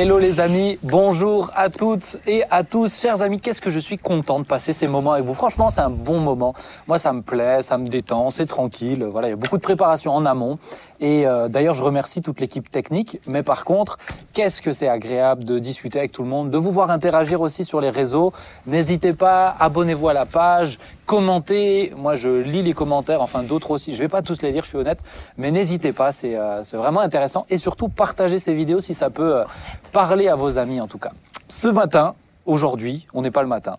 Hello les amis, bonjour à toutes et à tous. Chers amis, qu'est-ce que je suis content de passer ces moments avec vous? Franchement, c'est un bon moment. Moi, ça me plaît, ça me détend, c'est tranquille. Voilà, il y a beaucoup de préparation en amont. Et euh, d'ailleurs, je remercie toute l'équipe technique. Mais par contre, qu'est-ce que c'est agréable de discuter avec tout le monde, de vous voir interagir aussi sur les réseaux. N'hésitez pas, abonnez-vous à la page, commentez. Moi, je lis les commentaires, enfin d'autres aussi. Je vais pas tous les lire, je suis honnête. Mais n'hésitez pas, c'est euh, vraiment intéressant. Et surtout, partagez ces vidéos si ça peut euh, parler à vos amis en tout cas. Ce matin, aujourd'hui, on n'est pas le matin.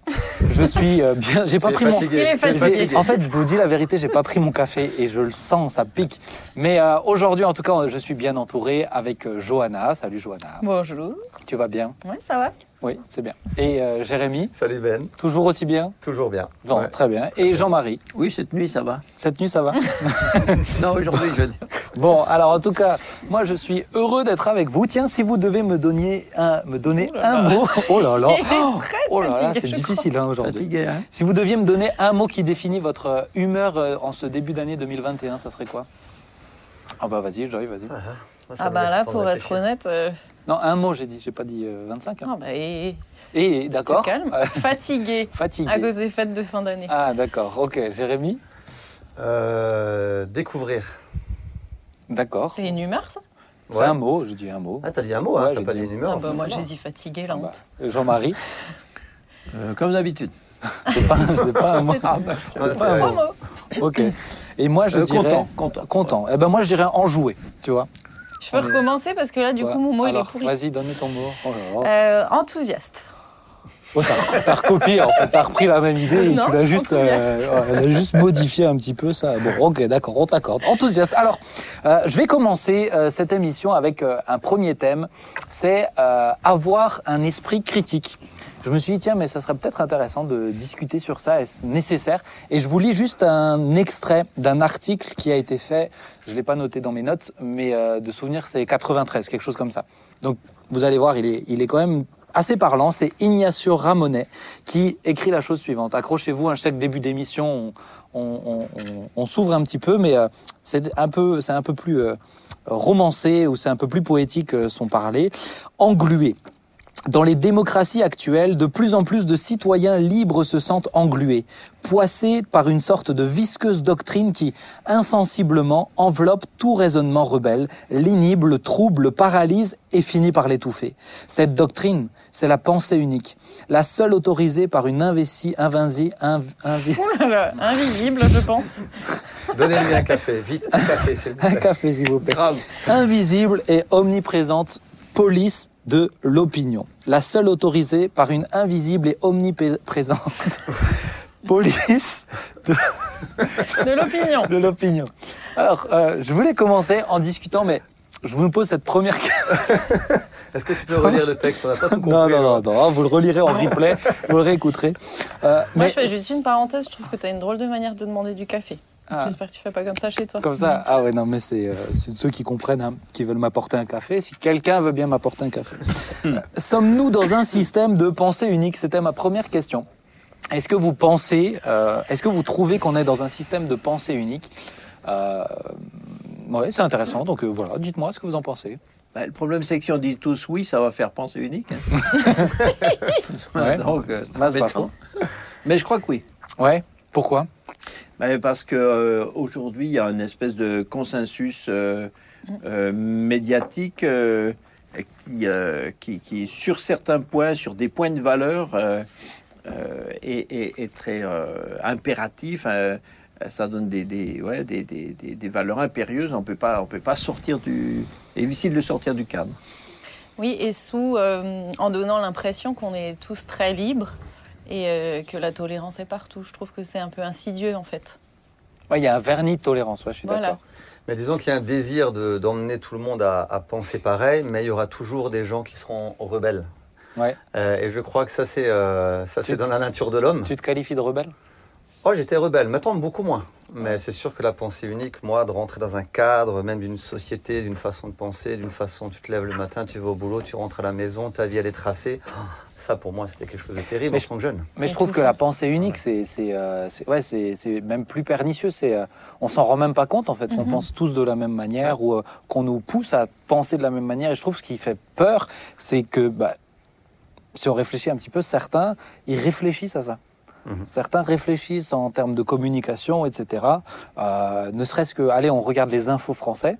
Je suis euh, bien. J'ai pas pris mon. Il est fatigué. En fait, je vous dis la vérité, j'ai pas pris mon café et je le sens, ça pique. Mais euh, aujourd'hui, en tout cas, je suis bien entouré avec euh, Johanna. Salut Johanna. Bonjour. Tu vas bien? Ouais, ça va Oui, c'est bien. Et euh, Jérémy, Salut Ben, toujours aussi bien toujours bien. Bon, Ouais. très bien. Et Jean-Marie, Oui, cette nuit, ça va. cette nuit, ça va Non, aujourd'hui, je veux dire. Bon, alors en tout cas, moi, je suis heureux d'être avec vous. Tiens, si vous devez me donner un, me donner Oh là un là. mot. Oh là là. Oh là là, fatigué, c'est je difficile hein, aujourd'hui. Fatigué, hein Si vous deviez me donner un mot qui définit votre euh, humeur euh, en ce début d'année 2021, ça serait quoi? Ah bah vas-y, Joy, vas-y. Ça Ah me bah là, pour être honnête, euh, Non, un mot, j'ai dit, j'ai pas dit euh, 25. hein. ah bah, et, Et d'accord. Euh, Fatigué fatigué. à cause des fêtes de fin d'année. Ah d'accord, ok. Jérémy Euh, découvrir. D'accord. C'est une humeur, ça? C'est Ouais. un mot, j'ai dit un mot. Ah, t'as dit un mot, hein, Ouais, t'as j'ai pas dit- une humeur. Ah bah, Moi, j'ai dit fatigué, la Ah bah, honte. Jean-Marie, Euh, Comme d'habitude. c'est pas, c'est pas un mot. Ah, bah, Ouais, pas un mot. Trois mots. Ok. Et moi, je Euh, dirais... content, content. Content. Eh ben moi, je dirais enjoué, tu vois. Je peux recommencer parce que là, du Ouais. coup, mon mot, il est pourri. Vas-y, donne ton mot. Oh. Euh, enthousiaste. Oh, t'as, recopié, en fait. T'as repris la même idée et Non, tu l'as juste, ouais, juste modifié un petit peu ça. Bon, ok, d'accord, on t'accorde. Enthousiaste. Alors, euh, je vais commencer euh, cette émission avec euh, un premier thème. C'est euh, avoir un esprit critique. Je me suis dit, tiens, mais ça serait peut-être intéressant de discuter sur ça. Est-ce nécessaire? Et je vous lis juste un extrait d'un article qui a été fait. Je ne l'ai pas noté dans mes notes, mais euh, de souvenir, c'est 93, quelque chose comme ça. Donc, vous allez voir, il est, il est quand même assez parlant. C'est Ignacio Ramonet qui écrit la chose suivante. Accrochez-vous, à chaque début d'émission, on, s'ouvre un petit peu, mais euh, c'est un peu, un peu plus euh, romancé ou c'est un peu plus poétique son parler. Englué. Dans les démocraties actuelles, de plus en plus de citoyens libres se sentent englués, poissés par une sorte de visqueuse doctrine qui, insensiblement, enveloppe tout raisonnement rebelle, l'inhibe, le trouble, le paralyse et finit par l'étouffer. Cette doctrine, c'est la pensée unique, la seule autorisée par une investie, invinci, inv- invi- là, invisible, je pense. Donnez-lui un café, vite, un café, s'il vous un plaît. café s'il vous plaît. Grave. invisible et omniprésente police de l'opinion. La seule autorisée par une invisible et omniprésente police De l'opinion. de l'opinion. Alors, euh, je voulais commencer en discutant, mais je vous pose cette première question. Est-ce que tu peux relire le texte? On n'a pas tout compris. Non, non, non, non, vous le relirez en replay, vous le réécouterez. Euh, Moi, mais je fais juste une parenthèse. Je trouve que tu as une drôle de manière de demander du café. Ah. J'espère que tu fais pas comme ça chez toi. Comme ça Ah ouais, non, mais c'est euh, ceux qui comprennent, hein, qui veulent m'apporter un café. Si quelqu'un veut bien m'apporter un café. Euh, Sommes-nous dans un système de pensée unique? C'était ma première question. Est-ce que vous pensez, euh, est-ce que vous trouvez qu'on est dans un système de pensée unique? Euh, Ouais, c'est intéressant. Donc euh, voilà, dites-moi ce que vous en pensez. Bah, le problème, c'est que si on dit tous oui, ça va faire penser unique. hein. Ouais. Donc, Bah, pas. Mais je crois que oui. Ouais. Pourquoi? Bah, parce que euh, il y a une espèce de consensus euh, euh, médiatique qui, qui, qui, sur certains points, sur des points de valeur, est, très impératif. ça donne des, des, ouais, des, des, valeurs impérieuses. On peut peut pas sortir du. Difficile de sortir du cadre. Oui, et sous, en donnant l'impression qu'on est tous très libres et euh, que la tolérance est partout. Je trouve que c'est un peu insidieux, en fait. Ouais, il y a un vernis de tolérance. Ouais, je suis Voilà. d'accord. Mais disons qu'il y a un désir de- d'emmener tout le monde à, à penser pareil, mais il y aura toujours des gens qui seront rebelles. Ouais. Euh, et je crois que ça, c'est euh, ça, Tu- c'est dans la nature de l'homme. Tu te qualifies de rebelle? Oh, j'étais rebelle. Maintenant, beaucoup moins. Mais c'est sûr que la pensée unique, moi, de rentrer dans un cadre, même d'une société, d'une façon de penser, d'une façon, tu te lèves le matin, tu vas au boulot, tu rentres à la maison, ta vie, elle est tracée. Ça, pour moi, c'était quelque chose de terrible Mais en je- tant que jeune. Mais je trouve que la pensée unique, c'est c'est euh, ouais, c'est même plus pernicieux. C'est euh, on s'en rend même pas compte en fait qu'on Mhm. pense tous de la même manière ou euh, qu'on nous pousse à penser de la même manière. Et je trouve ce qui fait peur, c'est que bah, si on réfléchit un petit peu, certains ils réfléchissent à ça. Mhm. Certains réfléchissent en termes de communication, etc. Euh, ne serait-ce que, allez, on regarde les infos français.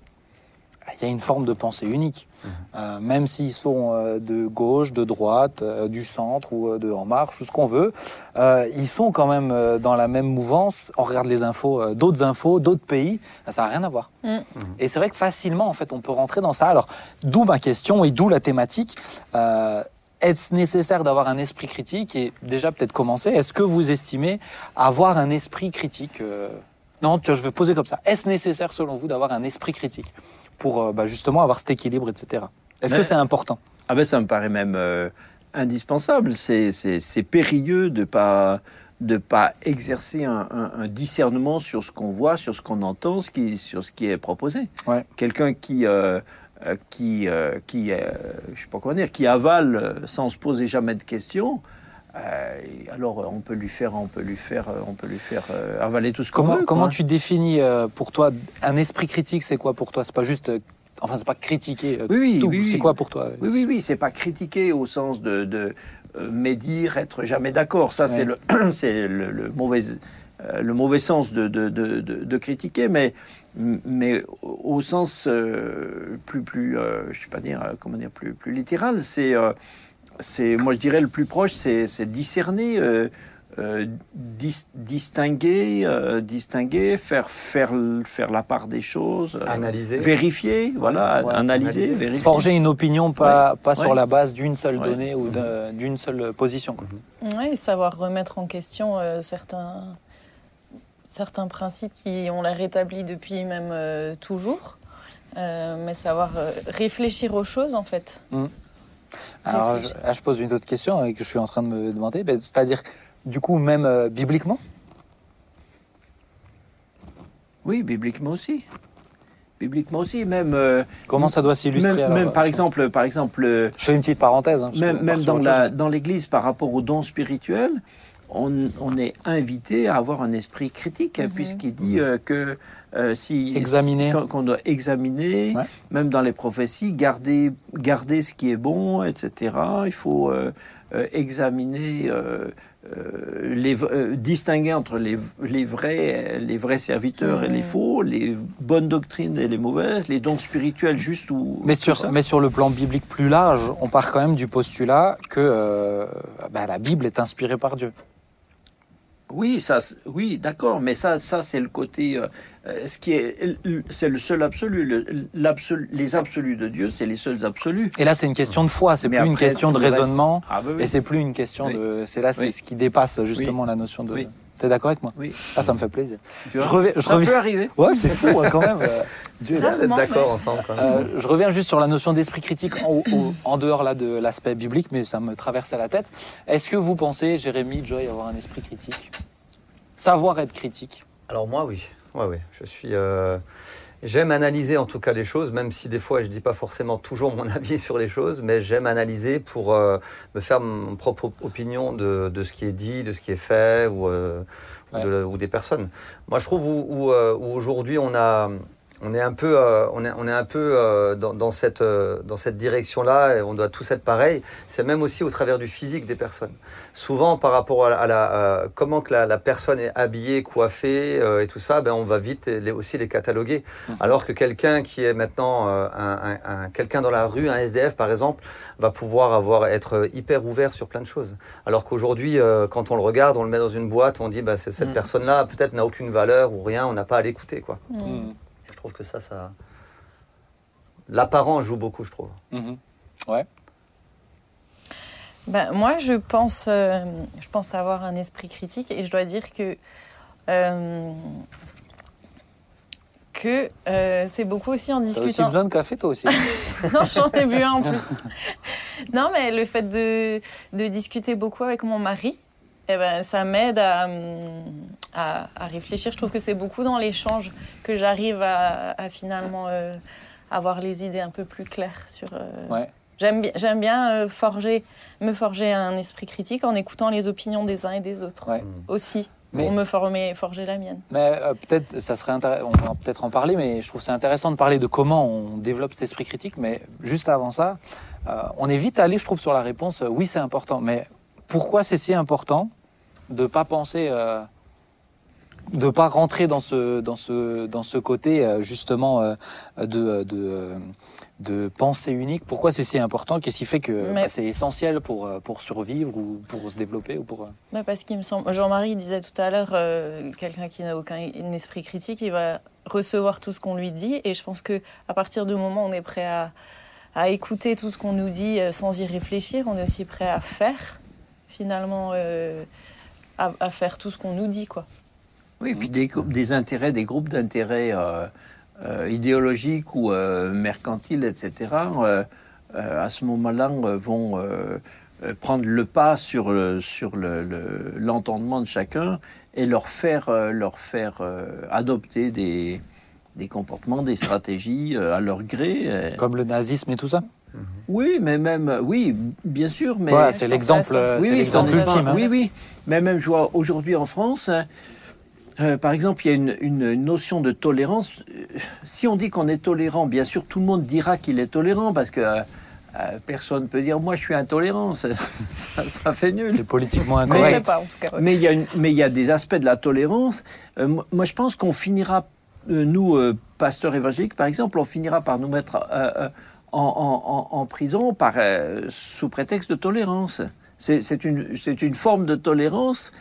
Il y a une forme de pensée unique, Euh, même s'ils sont euh, de gauche, de droite, euh, du centre ou euh, de En Marche, ou ce qu'on veut, euh, ils sont quand même euh, dans la même mouvance. On regarde les infos, euh, d'autres infos, d'autres pays, ça n'a rien à voir. Mm. Et c'est vrai que facilement, en fait, on peut rentrer dans ça. Alors, d'où ma question et d'où la thématique. Est-ce nécessaire d'avoir un esprit critique Et déjà, peut-être commencer, est-ce que vous estimez avoir un esprit critique euh, Non, je vais poser comme ça. Est-ce nécessaire, selon vous, d'avoir un esprit critique pour euh, bah, justement avoir cet équilibre, etc. Est-ce que c'est important? Ah ben ça me paraît même euh, indispensable. C'est- périlleux de pas de pas exercer un, un- un discernement sur ce qu'on voit, sur ce qu'on entend, ce qui, sur ce qui est proposé. Ouais. Quelqu'un qui euh, qui euh, qui euh, je sais pas comment dire, qui avale euh, sans se poser jamais de questions. euh, alors euh, on peut lui faire, on peut lui faire, euh, on peut lui faire euh, avaler tout ce qu'on veut. comment quoi. tu définis euh, pour toi un esprit critique C'est quoi pour toi? C'est pas juste, euh, enfin, c'est pas critiquer euh, Oui, oui, tout. oui, c'est quoi pour toi? Oui, oui, oui, c'est pas critiquer au sens de, de euh, médire, être jamais d'accord. Ça, c'est Ouais. le, c'est le, le mauvais, euh, le mauvais sens de, de- de critiquer, mais, mais au sens euh, plus, plus euh, je sais pas dire, euh, comment dire, plus, plus littéral, c'est, euh, c'est, moi je dirais le plus proche, c'est, c'est discerner. euh, euh, dis- distinguer, euh, distinguer, faire, faire, faire la part des choses, euh, Analyser. vérifier, voilà, Ouais, analyser, analyser. vérifier. Forger une opinion, pas, pas sur Ouais. la base d'une seule Ouais. donnée ou d'un- d'une seule position. Oui, savoir remettre en question euh, certains, certains principes qui ont l'air établis depuis même euh, toujours, Euh, mais savoir euh, réfléchir aux choses en fait. Alors je, là, je pose une autre question et que je suis en train de me demander, c'est-à-dire, du coup, même euh, bibliquement? Oui, bibliquement aussi. Bibliquement aussi, même, euh, Comment ça doit s'illustrer même, alors, même par exemple, par exemple, Je fais une petite parenthèse. hein, même, la dans l'Église par rapport aux dons spirituels, on, on est invité à avoir un esprit critique, hein, Mhm. puisqu'il dit euh, que euh, si Examiner. qu'on qu'on doit examiner, Ouais. même dans les prophéties, garder garder ce qui est bon, etc. Il faut euh, euh, examiner. euh, euh, les, euh, distinguer entre les, les vrais les vrais serviteurs et les faux, les bonnes doctrines et les mauvaises, les dons spirituels justes ou Mais sur, ça. mais sur le plan biblique plus large, on part quand même du postulat que euh, bah, la Bible est inspirée par Dieu. Oui, ça, oui, d'accord, mais ça, ça c'est le côté, euh, euh, ce qui est, c'est le seul absolu. Le- les absolus de Dieu, c'est les seuls absolus. Et là, c'est une question de foi, c'est plus une question de reste- raisonnement, Ah bah oui. et c'est plus une question Oui. de. C'est là, c'est Oui. ce qui dépasse justement la notion de. T'es d'accord avec moi Oui. Ah, ça me fait plaisir. Tu Je reviens- je ça reviens- peut arriver. Ouais, c'est fou hein, quand même. Dieu est d'accord mais- ensemble quand même. Euh, je reviens juste sur la notion d'esprit critique en, au- en dehors là de l'aspect biblique, mais ça me traverse à la tête. Est-ce que vous pensez, Jérémy, Joy, avoir un esprit critique? Savoir être critique? Alors moi, oui. Ouais, oui. Je suis. euh, J'aime analyser en tout cas les choses, même si des fois je dis pas forcément toujours mon avis sur les choses, mais j'aime analyser pour euh, me faire mon propre opinion de, de ce qui est dit, de ce qui est fait ou, euh, ou Ouais. de- ou des personnes. Moi, je trouve où, où, euh, où aujourd'hui on a, on est un peu, euh, on est, on est un peu euh, dans, dans cette, euh, dans cette direction-là. Et on doit tous être pareil. C'est même aussi au travers du physique des personnes. Souvent, par rapport à la, à la, comment que la, la personne est habillée, coiffée et tout ça, ben on va vite les, aussi les cataloguer. Mhm. Alors que quelqu'un qui est maintenant un, un- un- quelqu'un dans la rue, un SDF par exemple, va pouvoir avoir être hyper ouvert sur plein de choses. Alors qu'aujourd'hui, quand on le regarde, on le met dans une boîte, on dit c'est- cette Mhm. personne-là peut-être n'a aucune valeur ou rien, on n'a pas à l'écouter quoi. Mm. Je trouve que ça, ça. L'apparent joue beaucoup, je trouve. Mhm. Ouais. Ben, moi, je pense, euh, je pense avoir un esprit critique et je dois dire que, euh, que euh, c'est beaucoup aussi en T'as discutant. besoin de café, toi aussi non, j'en ai bu un en plus. non, mais le fait de, de discuter beaucoup avec mon mari, eh ben, ça m'aide à, à, à réfléchir. Je trouve que c'est beaucoup dans l'échange que j'arrive à, à finalement euh, avoir les idées un peu plus claires sur. euh, Ouais. J'aime bien, j'aime bien euh, forger, me forger un esprit critique en écoutant les opinions des uns et des autres Ouais. aussi, Mais- pour me former, forger la mienne. Mais euh, peut-être, ça serait intéressant, on va peut-être en parler, mais je trouve c'est intéressant de parler de comment on développe cet esprit critique. Mais juste avant ça, euh, on est vite allé, je trouve, sur la réponse euh, oui, c'est important. Mais pourquoi c'est si important de pas penser, euh, de pas rentrer dans ce, dans ce, dans ce côté euh, justement euh, de, de, euh, de pensée unique Pourquoi c'est si important? Qu'est-ce qui fait que bah, c'est essentiel pour, pour survivre ou pour se développer ou pour Bah, parce qu'il me semble, Jean-Marie disait tout à l'heure, euh, quelqu'un qui n'a aucun esprit critique, il va recevoir tout ce qu'on lui dit. Et je pense que à partir du moment où on est prêt à, à écouter tout ce qu'on nous dit sans y réfléchir, on est aussi prêt à faire, finalement, euh, à, à faire tout ce qu'on nous dit, quoi. Oui, et puis des, intérêts, des groupes d'intérêts euh, euh, idéologiques ou euh, mercantiles, etc., euh, euh, à ce moment-là, euh, vont prendre le pas sur, sur le- le- l'entendement de chacun et leur faire, euh, leur faire euh, adopter des, des comportements, des stratégies euh, à leur gré. euh. comme le nazisme et tout ça? Oui, mais même, oui, bien sûr, mais... C'est l'exemple, Oui, c'est oui, ultime. hein. Oui, oui. Mais même, je vois aujourd'hui en France, hein, euh, par exemple, il y a une, une notion de tolérance. Euh, Si on dit qu'on est tolérant, bien sûr, tout le monde dira qu'il est tolérant parce que euh, personne ne peut dire moi je suis intolérant. Ça, ça, ça fait nul. C'est politiquement incorrect. ouais. Mais il y a, une- mais il y a des aspects de la tolérance. Euh, moi- moi, je pense qu'on finira, euh, nous, euh, pasteurs évangéliques, par exemple, on finira par nous mettre euh, euh, en, en- en- en prison par, euh, sous prétexte de tolérance. C'est c'est une, c'est une forme de tolérance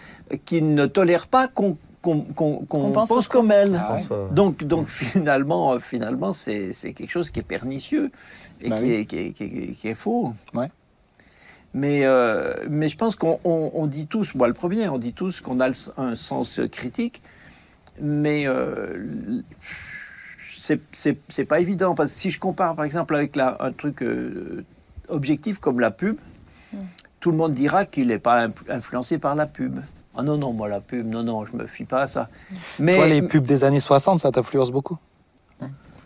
qui ne tolère pas qu'on qu'on- pense comme elle. Ah ouais. euh, Donc, donc finalement, euh, finalement c'est c'est quelque chose qui est pernicieux et Bah qui, oui. est, qui, est, qui est- qui est faux. Ouais. Mais, euh, mais je pense qu'on on- on dit tous, moi le premier, on dit tous qu'on a le- un sens critique, mais euh, c'est- pas évident. Parce que si je compare par exemple avec la- un truc euh, objectif comme la pub, tout le monde dira qu'il n'est pas influ- influencé par la pub. Ah non, non, moi la pub, non, non, je me fie pas à ça. Mais Toi, les pubs des années 60, ça t'influence beaucoup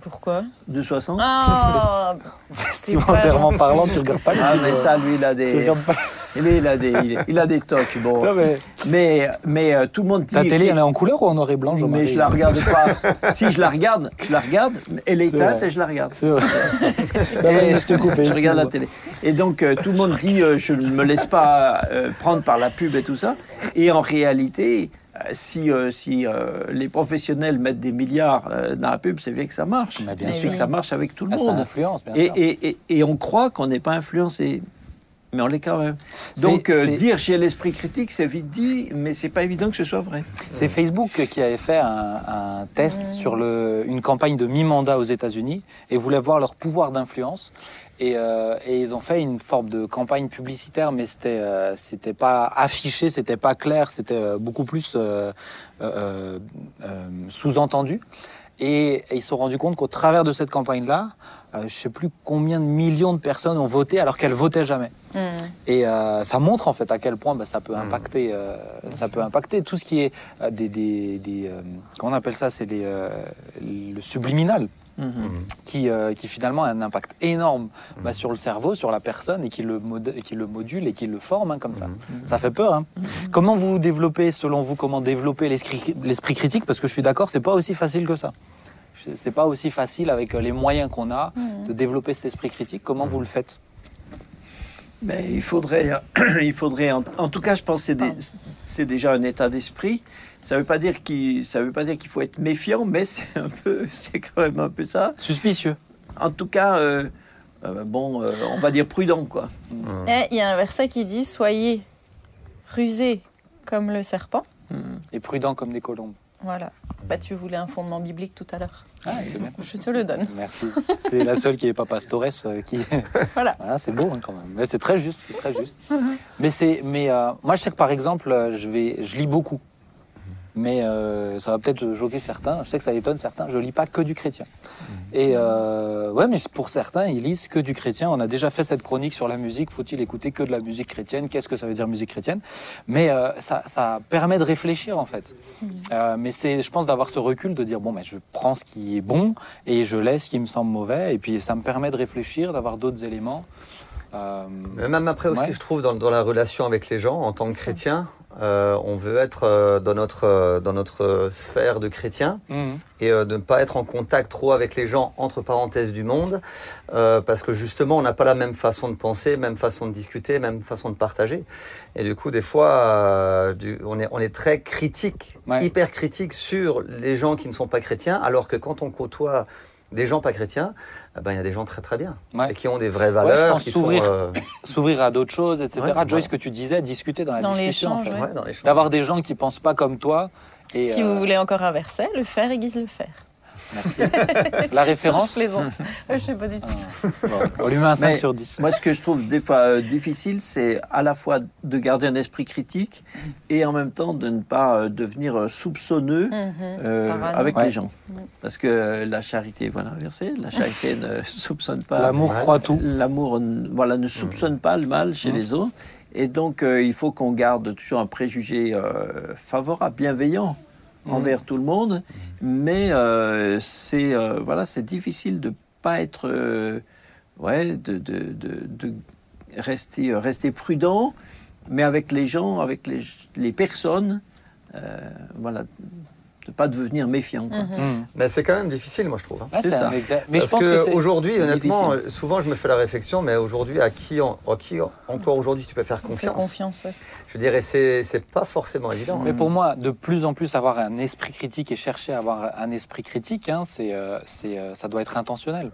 Pourquoi de 60 Ah Vestimentairement parlant, tu regardes pas les Ah, pubs, mais euh, ça, lui, il a Tu des, regardes pas. Il a des, il, a des tocs. Bon. Non, mais Mais, mais euh, tout le monde dit. ta télé, elle est en couleur ou en noir et blanc, mais je la regarde pas. si je la regarde, je la regarde. Elle est éteinte vrai. et je la regarde. C'est vrai. Et je te coupe. je regarde la télé. Et donc euh, tout le monde dit euh, je ne me laisse pas euh, prendre par la pub et tout ça. Et en réalité, si, euh, si euh, les professionnels mettent des milliards euh, dans la pub, c'est bien que ça marche. Mais c'est que ça marche avec tout le Ah, ça monde. influence, bien Et, sûr. et, et, et on croit qu'on n'est pas influencé. Mais on l'est quand même. Donc, euh, dire j'ai l'esprit critique, c'est vite dit, mais c'est pas évident que ce soit vrai. C'est Facebook qui avait fait un, un test sur le, une campagne de mi-mandat aux États-Unis et voulait voir leur pouvoir d'influence. Et, euh, et ils ont fait une forme de campagne publicitaire, mais c'était euh, c'était pas affiché, c'était pas clair, c'était euh, beaucoup plus euh, euh, euh, sous-entendu. Et, et ils se sont rendus compte qu'au travers de cette campagne-là, euh, je sais plus combien de millions de personnes ont voté alors qu'elles votaient jamais. Hmm. Et euh, ça montre en fait à quel point bah, ça peut impacter, euh, ça peut impacter tout ce qui est euh, des, des, des, euh, comment on appelle ça, c'est les, euh, le subliminal qui, euh, qui finalement a un impact énorme bah, sur le cerveau, sur la personne et qui le, mod- qui le module et qui le forme hein, comme ça. Ça fait peur. hein. Comment vous développez, selon vous, comment développer l'esprit l'esprit critique? Parce que je suis d'accord, c'est pas aussi facile que ça. C'est pas aussi facile avec euh, les moyens qu'on a de développer cet esprit critique. Comment vous le faites? Mais il faudrait, il faudrait en, en tout cas, je pense que c'est, des- c'est déjà un état d'esprit. Ça ne veut pas dire qu'il, ça veut pas dire qu'il faut être méfiant, mais c'est un peu, c'est quand même un peu ça. Suspicieux. En tout cas, euh, euh, bon, euh, on va dire prudent, quoi. Et il y a un verset qui dit Soyez rusés comme le serpent. Et prudent comme des colombes. Voilà. Bah, tu voulais un fondement biblique tout à l'heure. Ah. Je te le donne. Merci. C'est la seule qui n'est pas pastores euh, qui. Voilà. Ah, c'est beau hein, quand même. Mais c'est très juste, c'est très juste. mais c'est, mais euh, moi je sais que par exemple, euh, je vais, je lis beaucoup. Mais euh, ça va peut-être choquer certains. Je sais que ça étonne certains. Je lis pas que du chrétien. Et euh, ouais, mais pour certains, ils lisent que du chrétien. On a déjà fait cette chronique sur la musique. Faut-il écouter que de la musique chrétienne? Qu'est-ce que ça veut dire musique chrétienne? Mais euh, ça, ça permet de réfléchir en fait. Euh, mais c'est, je pense, d'avoir ce recul de dire bon, mais je prends ce qui est bon et je laisse ce qui me semble mauvais. Et puis ça me permet de réfléchir, d'avoir d'autres éléments. Euh, Mais Même après aussi, Ouais. je trouve, dans, dans la relation avec les gens, en tant que chrétien, euh, on veut être euh, dans notre, euh, dans notre sphère de chrétien mhm. et de ne pas être en contact trop avec les gens, entre parenthèses, du monde, parce que justement, on n'a pas la même façon de penser, même façon de discuter, même façon de partager. Et du coup, des fois, du- on, est, on est très critique, Ouais. hyper critique sur les gens qui ne sont pas chrétiens, alors que quand on côtoie des gens pas chrétiens, eh ben, il y a des gens très très bien, Ouais. et qui ont des vraies valeurs, pense qui sont... s'ouvrir. euh, S'ouvrir à d'autres choses, etc. Ouais, Joyce, ce que tu disais, discuter dans la Dans discussion. en fait. ouais. Ouais. D'avoir des gens qui pensent pas comme toi. Et, Si euh, vous voulez encore inverser, le faire aiguise le faire. Merci. La référence Je plaisante. Je sais pas du tout. Bon, On lui met un 5 Mais- sur 10. Moi, ce que je trouve des fois euh, difficile, c'est à la fois de garder un esprit critique et en même temps de ne pas euh, devenir euh, soupçonneux Mhm. euh, avec Ouais. les gens. Parce que la charité, voilà, inversée, la charité ne soupçonne pas. L'amour Ouais. croit tout. L'amour voilà, ne soupçonne pas le mal chez Mhm. les autres. Et donc, euh, il faut qu'on garde toujours un préjugé euh, favorable, bienveillant envers tout le monde. Mais euh, c'est euh, voilà, c'est difficile de pas être, euh, ouais, de, de, de, de rester, rester prudent, mais avec les gens, avec les, les personnes, voilà, de pas devenir méfiant. quoi. Mhm. Mhm. Mais c'est quand même difficile, moi, je trouve. hein. Ouais, C'est ça. Mais je Parce pense que, c'est- qu'aujourd'hui, honnêtement, difficile. euh, souvent je me fais la réflexion, mais aujourd'hui, à qui, en- à qui en- encore aujourd'hui tu peux faire confiance? confiance, ouais. Je dirais, c'est c'est pas forcément évident. Mais pour moi, de plus en plus avoir un esprit critique et chercher à avoir un esprit critique, hein, c'est, euh, euh, ça doit être intentionnel.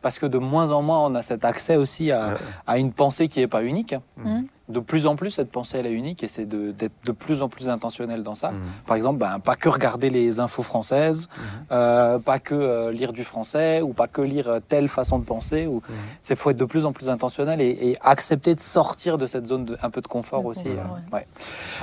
Parce que de moins en moins, on a cet accès aussi à, Ouais. à une pensée qui n'est pas unique. Mhm. De plus en plus, cette pensée, elle est unique et c'est d'être de, plus en plus intentionnel dans ça. Mhm. Par exemple, ben, pas que regarder les infos françaises, euh, pas que euh, lire du français ou pas que lire euh, telle façon de penser. Ou... Mhm. C'est faut être de plus en plus intentionnel et, et accepter de sortir de cette zone de, un peu de confort De aussi. confort, euh, ouais.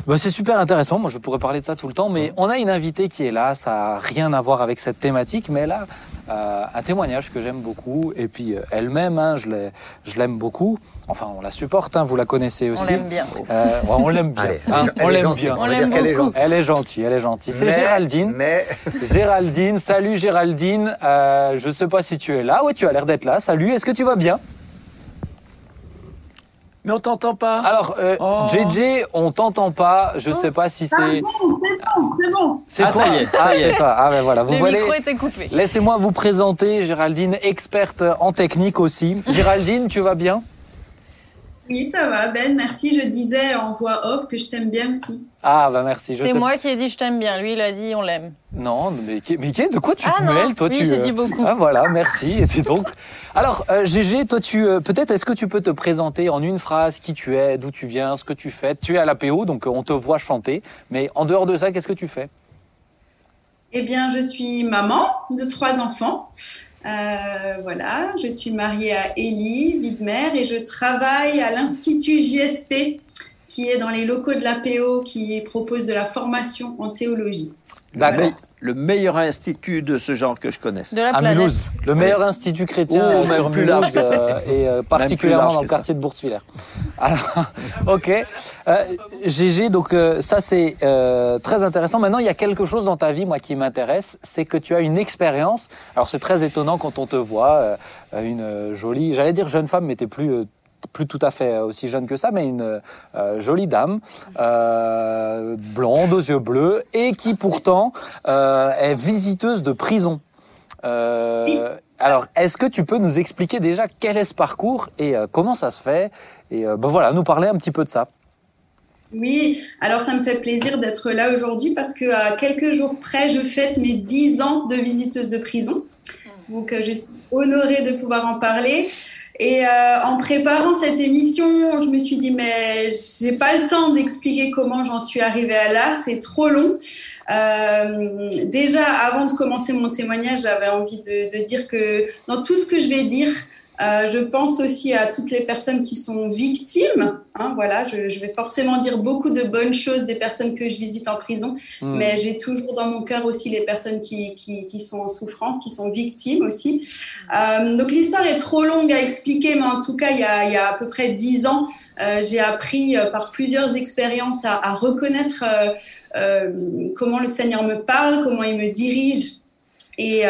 Ben, c'est super intéressant. Moi, je pourrais parler de ça tout le temps, mais on a une invitée qui est là. Ça n'a rien à voir avec cette thématique, mais elle a euh, un témoignage que j'aime beaucoup. Et puis euh, elle-même, hein, je l'aime beaucoup. Enfin, on la supporte. hein, vous la connaissez aussi. On l'aime bien. Euh, ouais, on l'aime bien. Allez, hein, elle on est l'aime gentille, bien. on On va l'aime dire qu'elle est beaucoup. gentille. Elle est gentille, elle est gentille. C'est Géraldine. Mais Géraldine, salut Géraldine. Euh, je ne sais pas si tu es là. Oui, tu as l'air d'être là. Salut, est-ce que tu vas bien? Mais on t'entend pas. Alors, euh, Oh. JJ, on t'entend pas. Je ne sais pas si c'est. C'est bon, c'est bon. C'est Ah, toi. ça y est, ça Ah, y est. c'est toi. Ah, ben voilà. Vous Le voyez. micro était coupé. Laissez-moi vous présenter Géraldine, experte en technique aussi. Géraldine, tu vas bien? Oui, ça va, Ben. Merci. Je disais en voix off que je t'aime bien aussi. Ah, bah merci. Je C'est sais- moi qui ai dit je t'aime bien. Lui, il a dit on l'aime. Non, mais, mais de quoi tu Ah te non, mêles toi oui, tu, j'ai euh, dit beaucoup. Ah voilà, merci. Et donc. Alors, euh, GG, toi, tu euh, peut-être est-ce que tu peux te présenter en une phrase qui tu es, d'où tu viens, ce que tu fais? Tu es à l'APO, donc on te voit chanter. Mais en dehors de ça, qu'est-ce que tu fais? Eh bien, je suis maman de trois enfants. Euh, voilà, je suis mariée à Élie Widmer et je travaille à l'Institut JSP qui est dans les locaux de l'APO qui propose de la formation en théologie. D'accord. Le meilleur institut de ce genre que je connaisse. De la À planète. Mulhouse, le meilleur institut chrétien Oh, même sur plus Mulhouse, large que ça. euh, et euh, particulièrement large dans le quartier de Bourse-Villers. Alors, ok. Euh, GG, donc euh, ça c'est euh, très intéressant. Maintenant, il y a quelque chose dans ta vie, moi, qui m'intéresse, c'est que tu as une expérience. Alors, c'est très étonnant quand on te voit, euh, une jolie, j'allais dire jeune femme, mais t'es plus euh, plus tout à fait aussi jeune que ça, mais une euh, jolie dame, euh, blonde, aux yeux bleus, et qui pourtant euh, est visiteuse de prison. Euh, Oui. Alors, est-ce que tu peux nous expliquer déjà quel est ce parcours et euh, comment ça se fait? Et euh, ben voilà, nous parler un petit peu de ça. Oui, alors ça me fait plaisir d'être là aujourd'hui parce que à quelques jours près, je fête mes 10 ans de visiteuse de prison. Donc, euh, je suis honorée de pouvoir en parler. Et euh, en préparant cette émission, je me suis dit, mais j'ai pas le temps d'expliquer comment j'en suis arrivée à là, c'est trop long. Euh, déjà, avant de commencer mon témoignage, j'avais envie de, de dire que dans tout ce que je vais dire, Euh, je pense aussi à toutes les personnes qui sont victimes. Hein, voilà, je, je, vais forcément dire beaucoup de bonnes choses des personnes que je visite en prison, hmm. mais j'ai toujours dans mon cœur aussi les personnes qui, qui, qui, sont en souffrance, qui sont victimes aussi. Euh, donc l'histoire est trop longue à expliquer, mais en tout cas, il y a, il y a à peu près dix ans, euh, j'ai appris par plusieurs expériences à, à reconnaître comment le Seigneur me parle, comment il me dirige. Et,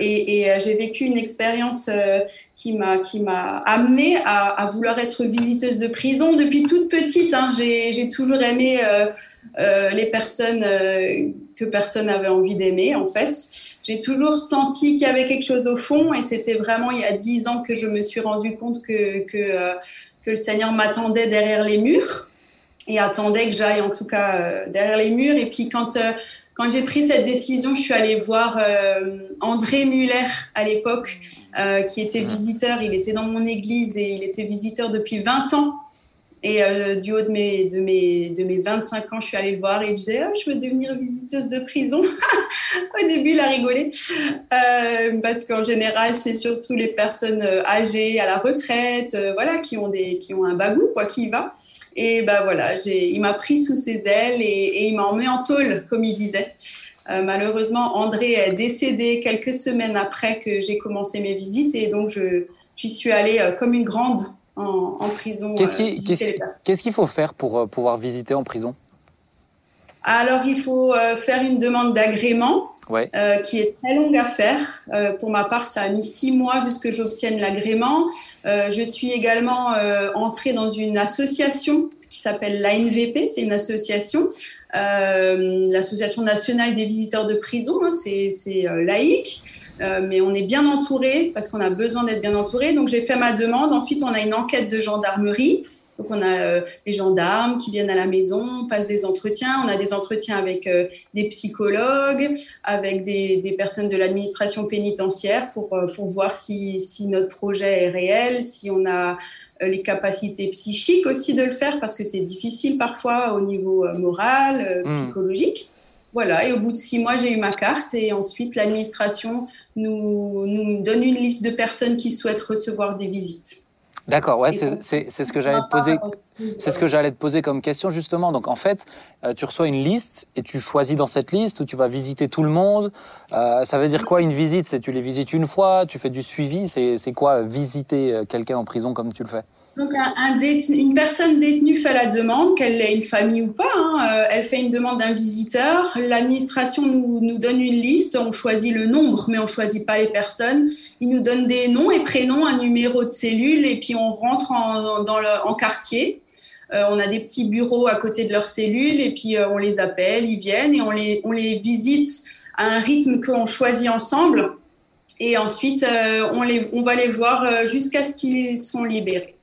et, et j'ai vécu une expérience qui m'a qui m'a amené à, vouloir être visiteuse de prison depuis toute petite. Hein. J'ai toujours aimé euh, euh, les personnes euh, que personne n'avait envie d'aimer en fait. J'ai toujours senti qu'il y avait quelque chose au fond et c'était vraiment il y a dix ans que je me suis rendu compte que que, que le Seigneur m'attendait derrière les murs et attendait que j'aille en tout cas derrière les murs. Et puis quand quand j'ai pris cette décision, je suis allée voir euh, André Muller à l'époque, euh, qui était visiteur. Il était dans mon église et il était visiteur depuis 20 ans. Et euh, du haut de mes, de, mes, de mes 25 ans, je suis allée le voir et il disait oh, Je veux devenir visiteuse de prison. Au début, il a rigolé. Euh, parce qu'en général, c'est surtout les personnes euh, âgées, à la retraite, voilà, qui ont, des, qui ont un bagou, quoi, qui y va. Et ben voilà, il m'a pris sous ses ailes et, il m'a emmené en tôle, comme il disait. Malheureusement, André est décédé quelques semaines après que j'ai commencé mes visites et donc je, j'y suis allée comme une grande en, en prison. Qu'est-ce, qui, qu'est-ce, qu'il faut faire pour euh, pouvoir visiter en prison? Alors, il faut faire une demande d'agrément. Ouais. Euh, qui est très longue à faire. Euh, pour ma part, ça a mis six mois jusqu'à que j'obtienne l'agrément. Euh, je suis également entrée dans une association qui s'appelle l'ANVP, c'est une association, l'association nationale des visiteurs de prison, hein, c'est laïque, mais on est bien entouré parce qu'on a besoin d'être bien entouré. Donc j'ai fait ma demande. Ensuite, on a une enquête de gendarmerie donc on a euh, les gendarmes qui viennent à la maison, on passe des entretiens, on a des entretiens avec euh, des psychologues, avec des, des personnes de l'administration pénitentiaire pour, euh, pour voir si, si, notre projet est réel, si on a les capacités psychiques aussi de le faire, parce que c'est difficile parfois au niveau moral, mmh. psychologique. Voilà, et au bout de six mois, j'ai eu ma carte et ensuite l'administration nous, nous donne une liste de personnes qui souhaitent recevoir des visites. D'accord, ouais, c'est ce que j'allais te poser. C'est ce que j'allais te poser comme question justement. Donc en fait, euh, tu reçois une liste et tu choisis dans cette liste où tu vas visiter tout le monde. Euh, ça veut dire quoi une visite? C'est tu les visites une fois, tu fais du suivi. C'est quoi visiter euh, quelqu'un en prison comme tu le fais? Donc, un, une personne détenue fait la demande, qu'elle ait une famille ou pas. Hein, euh, elle fait une demande d'un visiteur. L'administration nous, donne une liste. On choisit le nombre, mais on choisit pas les personnes. Ils nous donnent des noms et prénoms, un numéro de cellule, et puis on rentre en, quartier. Euh, on a des petits bureaux à côté de leurs cellules, et puis euh, on les appelle, ils viennent et on les, visite à un rythme qu'on choisit ensemble. Et ensuite, on, on va les voir jusqu'à ce qu'ils sont libérés.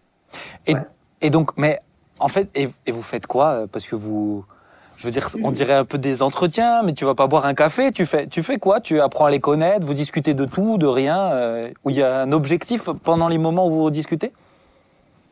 Et, ouais. et, donc, mais en fait, et, et vous faites quoi euh, Parce que vous, je veux dire, on dirait un peu des entretiens, mais tu vas pas boire un café. Tu fais, tu fais quoi? Tu apprends à les connaître, vous discutez de tout, de rien, euh, où il y a un objectif pendant les moments où vous discutez?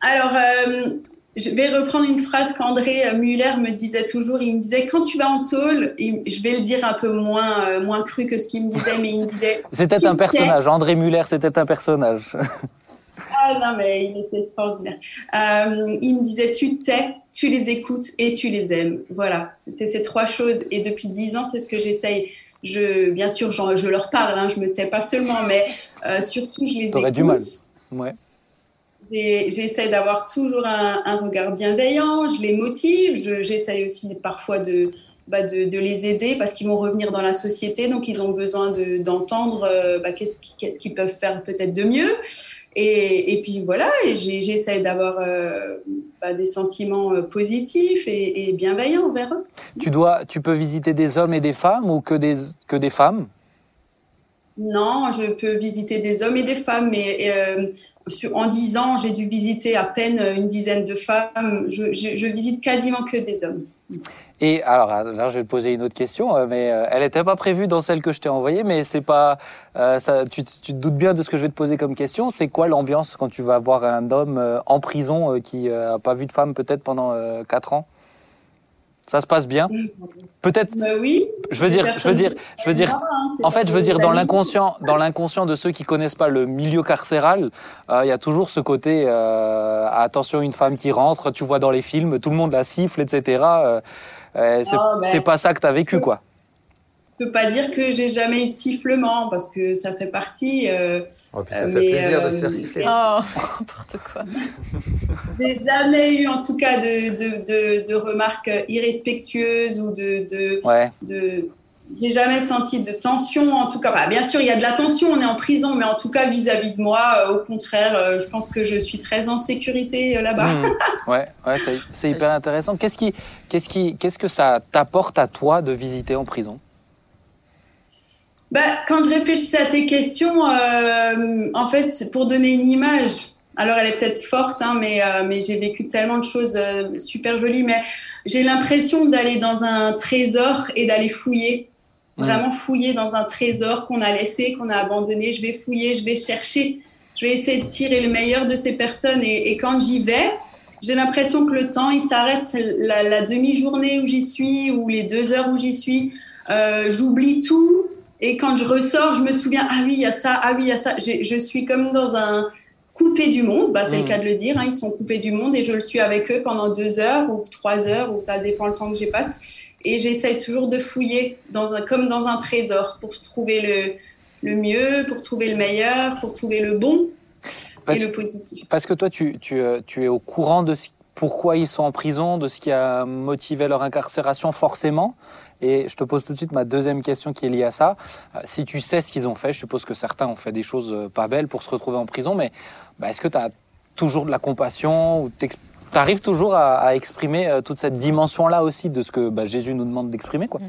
Alors, euh, je vais reprendre une phrase qu'André Muller me disait toujours. Il me disait quand tu vas en tôle, je vais le dire un peu moins, euh, moins cru que ce qu'il me disait, mais il me disait. C'était un personnage. André Muller, c'était un personnage. Ah non, mais il était extraordinaire. Euh, il me disait tu tais, tu les écoutes et tu les aimes. Voilà, c'était ces trois choses. Et depuis dix ans, c'est ce que j'essaye. Je, bien sûr, je leur parle, hein, je me tais pas seulement, mais euh, surtout, je les écoute. du mal. Ouais. J'essaie d'avoir toujours un, un, regard bienveillant, je les motive, j'essaye aussi parfois de, bah de, de, les aider parce qu'ils vont revenir dans la société, donc ils ont besoin d'entendre de, euh, bah, qu'est-ce qu'ils qu peuvent faire peut-être de mieux. Et, et, puis voilà, j'essaie d'avoir euh, bah, des sentiments euh, positifs et, et, bienveillants envers eux. Tu, dois, tu peux visiter des hommes et des femmes ou que des, que des femmes? Non, je peux visiter des hommes et des femmes, mais euh, sur, en dix ans, j'ai dû visiter à peine une dizaine de femmes. Je, je, je visite quasiment que des hommes. Et alors, là, je vais te poser une autre question, euh, mais euh, elle n'était pas prévue dans celle que je t'ai envoyée, mais c'est pas, euh, ça, tu, tu, te doutes bien de ce que je vais te poser comme question. C'est quoi l'ambiance quand tu vas voir un homme en prison qui n'a pas vu de femme peut-être pendant 4 ans? Ça se passe bien Peut-être. Bah oui. Je veux dire, je veux dire, je veux dire. Hein, En fait, je veux dire, dans l'inconscient, dans l'inconscient de ceux qui connaissent pas le milieu carcéral, euh, il y a toujours ce côté euh, attention, une femme qui rentre, tu vois dans les films, tout le monde la siffle, etc. Euh, c'est Ah, ben, c'est pas ça que tu as vécu, quoi. Je peux pas dire que j'ai jamais eu de sifflement parce que ça fait partie. euh, Oh, puis ça Euh, fait mais, plaisir de euh, se faire siffler. Oh, n'importe quoi. j'ai jamais eu en tout cas de, de, de, de remarques irrespectueuses ou de, de, Ouais. de j'ai jamais senti de tension en tout cas Bah, bien sûr il y a de la tension on est en prison mais en tout cas vis-à-vis de moi euh, au contraire euh, je pense que je suis très en sécurité euh, là-bas Mmh. Ouais, ouais, c'est c'est hyper intéressant. Qu'est-ce qui, qu'est-ce qui, qu'est-ce que ça t'apporte à toi de visiter en prison? Bah, quand je réfléchissais à tes questions, euh, en fait, c'est pour donner une image. Alors, elle est peut-être forte, hein, mais, euh, mais j'ai vécu tellement de choses euh, super jolies. Mais j'ai l'impression d'aller dans un trésor et d'aller fouiller. Vraiment fouiller dans un trésor qu'on a laissé, qu'on a abandonné. Je vais fouiller, je vais chercher. Je vais essayer de tirer le meilleur de ces personnes. Et, et quand j'y vais, j'ai l'impression que le temps, il s'arrête. La, la demi-journée où j'y suis ou les deux heures où j'y suis. Euh, J'oublie tout. Et quand je ressors, je me souviens, ah oui, il y a ça, ah oui, il y a ça. Je suis comme dans un coupé du monde, bah, c'est le cas de le dire, hein, ils sont coupés du monde et je le suis avec eux pendant deux heures ou trois heures, ou ça dépend le temps que j'y passe. Et j'essaye toujours de fouiller dans un, comme dans un trésor pour trouver le, le mieux, pour trouver le meilleur, pour trouver le bon Parce- et le positif. Parce que toi, tu, tu, euh, tu es au courant de ce, pourquoi ils sont en prison, de ce qui a motivé leur incarcération, forcément. Et je te pose tout de suite ma deuxième question qui est liée à ça. Euh, si tu sais ce qu'ils ont fait, je suppose que certains ont fait des choses euh, pas belles pour se retrouver en prison, mais bah, est-ce que tu as toujours de la compassion ou tu arrives toujours à, exprimer euh, toute cette dimension-là aussi de ce que bah, Jésus nous demande d'exprimer quoi?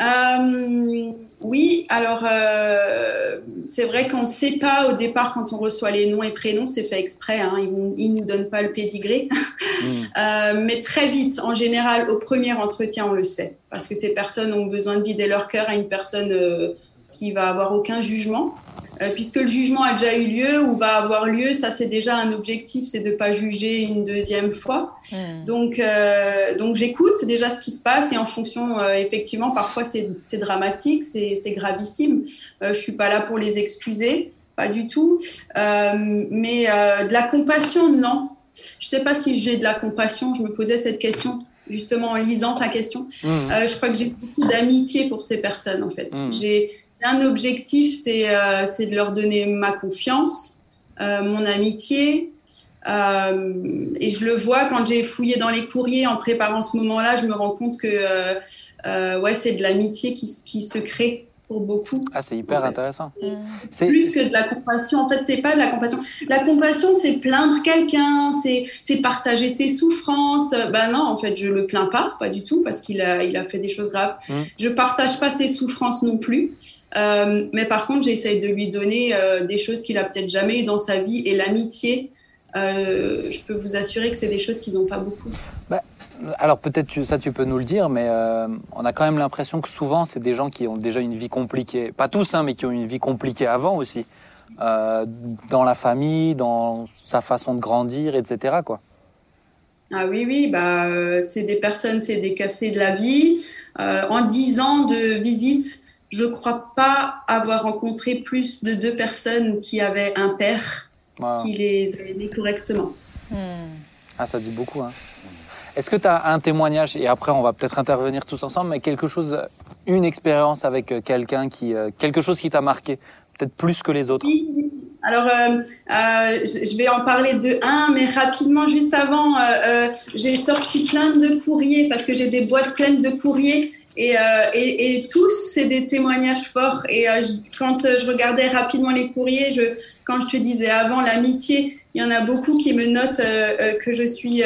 Euh, oui, alors euh, c'est vrai qu'on ne sait pas au départ quand on reçoit les noms et prénoms, c'est fait exprès, hein, ils ne nous donnent pas le pédigré. Mm. Euh, mais très vite, en général, au premier entretien, on le sait. Parce que ces personnes ont besoin de vider leur cœur à une personne qui va avoir aucun jugement. Euh, puisque le jugement a déjà eu lieu ou va avoir lieu, ça c'est déjà un objectif, c'est de ne pas juger une deuxième fois. Hmm. Donc, euh, donc j'écoute déjà ce qui se passe et en fonction, euh, effectivement, parfois c'est dramatique, c'est gravissime. Euh, je suis pas là pour les excuser, pas du tout. Euh, mais euh, de la compassion, non. Je sais pas si j'ai de la compassion. Je me posais cette question justement en lisant ta question. Mm. Euh, je crois que j'ai beaucoup d'amitié pour ces personnes en fait. Mm. J'ai un objectif, c'est euh, de leur donner ma confiance, euh, mon amitié. Euh, et je le vois quand j'ai fouillé dans les courriers en préparant ce moment-là, je me rends compte que euh, euh, ouais, c'est de l'amitié qui se crée pour beaucoup. Ah, c'est hyper En fait. intéressant. C'est- Plus que de la compassion. En fait, c'est pas de la compassion. La compassion, c'est plaindre quelqu'un, c'est partager ses souffrances. Ben non, en fait, je le plains pas, pas du tout, parce qu'il a, il a fait des choses graves. Mm. Je partage pas ses souffrances non plus. Euh, mais par contre, j'essaye de lui donner euh, des choses qu'il a peut-être jamais eues dans sa vie. Et l'amitié, euh, je peux vous assurer que c'est des choses qu'ils n'ont pas beaucoup. Alors peut-être ça tu peux nous le dire, mais euh, on a quand même l'impression que souvent c'est des gens qui ont déjà une vie compliquée, pas tous, hein, mais qui ont une vie compliquée avant aussi, Euh, dans la famille, dans sa façon de grandir, etc. Quoi. Ah oui, oui, bah, euh, c'est des personnes, c'est des cassés de la vie. Euh, en dix ans de visite, je crois pas avoir rencontré plus de deux personnes qui avaient un père qui les a aidés correctement. Hmm. Ah, ça dit beaucoup. Hein. Est-ce que tu as un témoignage, et après on va peut-être intervenir tous ensemble, mais quelque chose, une expérience avec euh, quelqu'un qui, euh, quelque chose qui t'a marqué, peut-être plus que les autres? Oui. Alors, euh, je vais en parler de un, mais rapidement, juste avant, j'ai sorti plein de courriers parce que j'ai des boîtes pleines de courriers et, et, tous, c'est des témoignages forts. Et quand je regardais rapidement les courriers, je, quand je te disais avant l'amitié, il y en a beaucoup qui me notent que je suis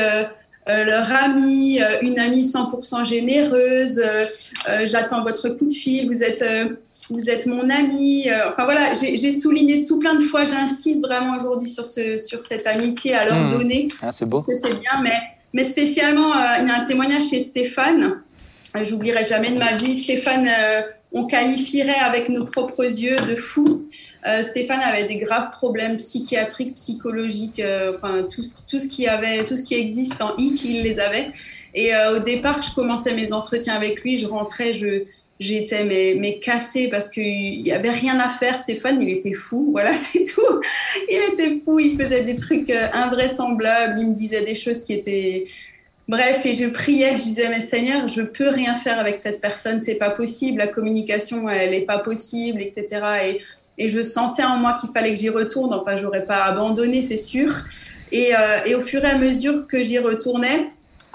euh, leur amie, euh, une amie 100% généreuse, euh, j'attends votre coup de fil, vous êtes... vous êtes mon ami. Enfin voilà, j'ai souligné tout plein de fois. J'insiste vraiment aujourd'hui sur, ce, sur cette amitié à leur donner. Ah, C'est beau. Parce que c'est bien, mais, mais spécialement, il y a un témoignage chez Stéphane. J'oublierai jamais de ma vie. Stéphane, on qualifierait avec nos propres yeux de fou. Euh, Stéphane avait des graves problèmes psychiatriques, psychologiques, euh, enfin tout, tout, ce qui avait, tout ce qui existe en hic, il les avait. Et euh, au départ, je commençais mes entretiens avec lui, je rentrais, je j'étais mais, mais cassée parce qu'il n'y avait rien à faire. Stéphane, il était fou, voilà, c'est tout. Il était fou, il faisait des trucs invraisemblables, il me disait des choses qui étaient Bref, et je priais, je disais, mais Seigneur, je peux rien faire avec cette personne, c'est pas possible, la communication, elle est pas possible, etc. Et, je sentais en moi qu'il fallait que j'y retourne, enfin, j'aurais pas abandonné, c'est sûr. Et, euh, et, au fur et à mesure que j'y retournais,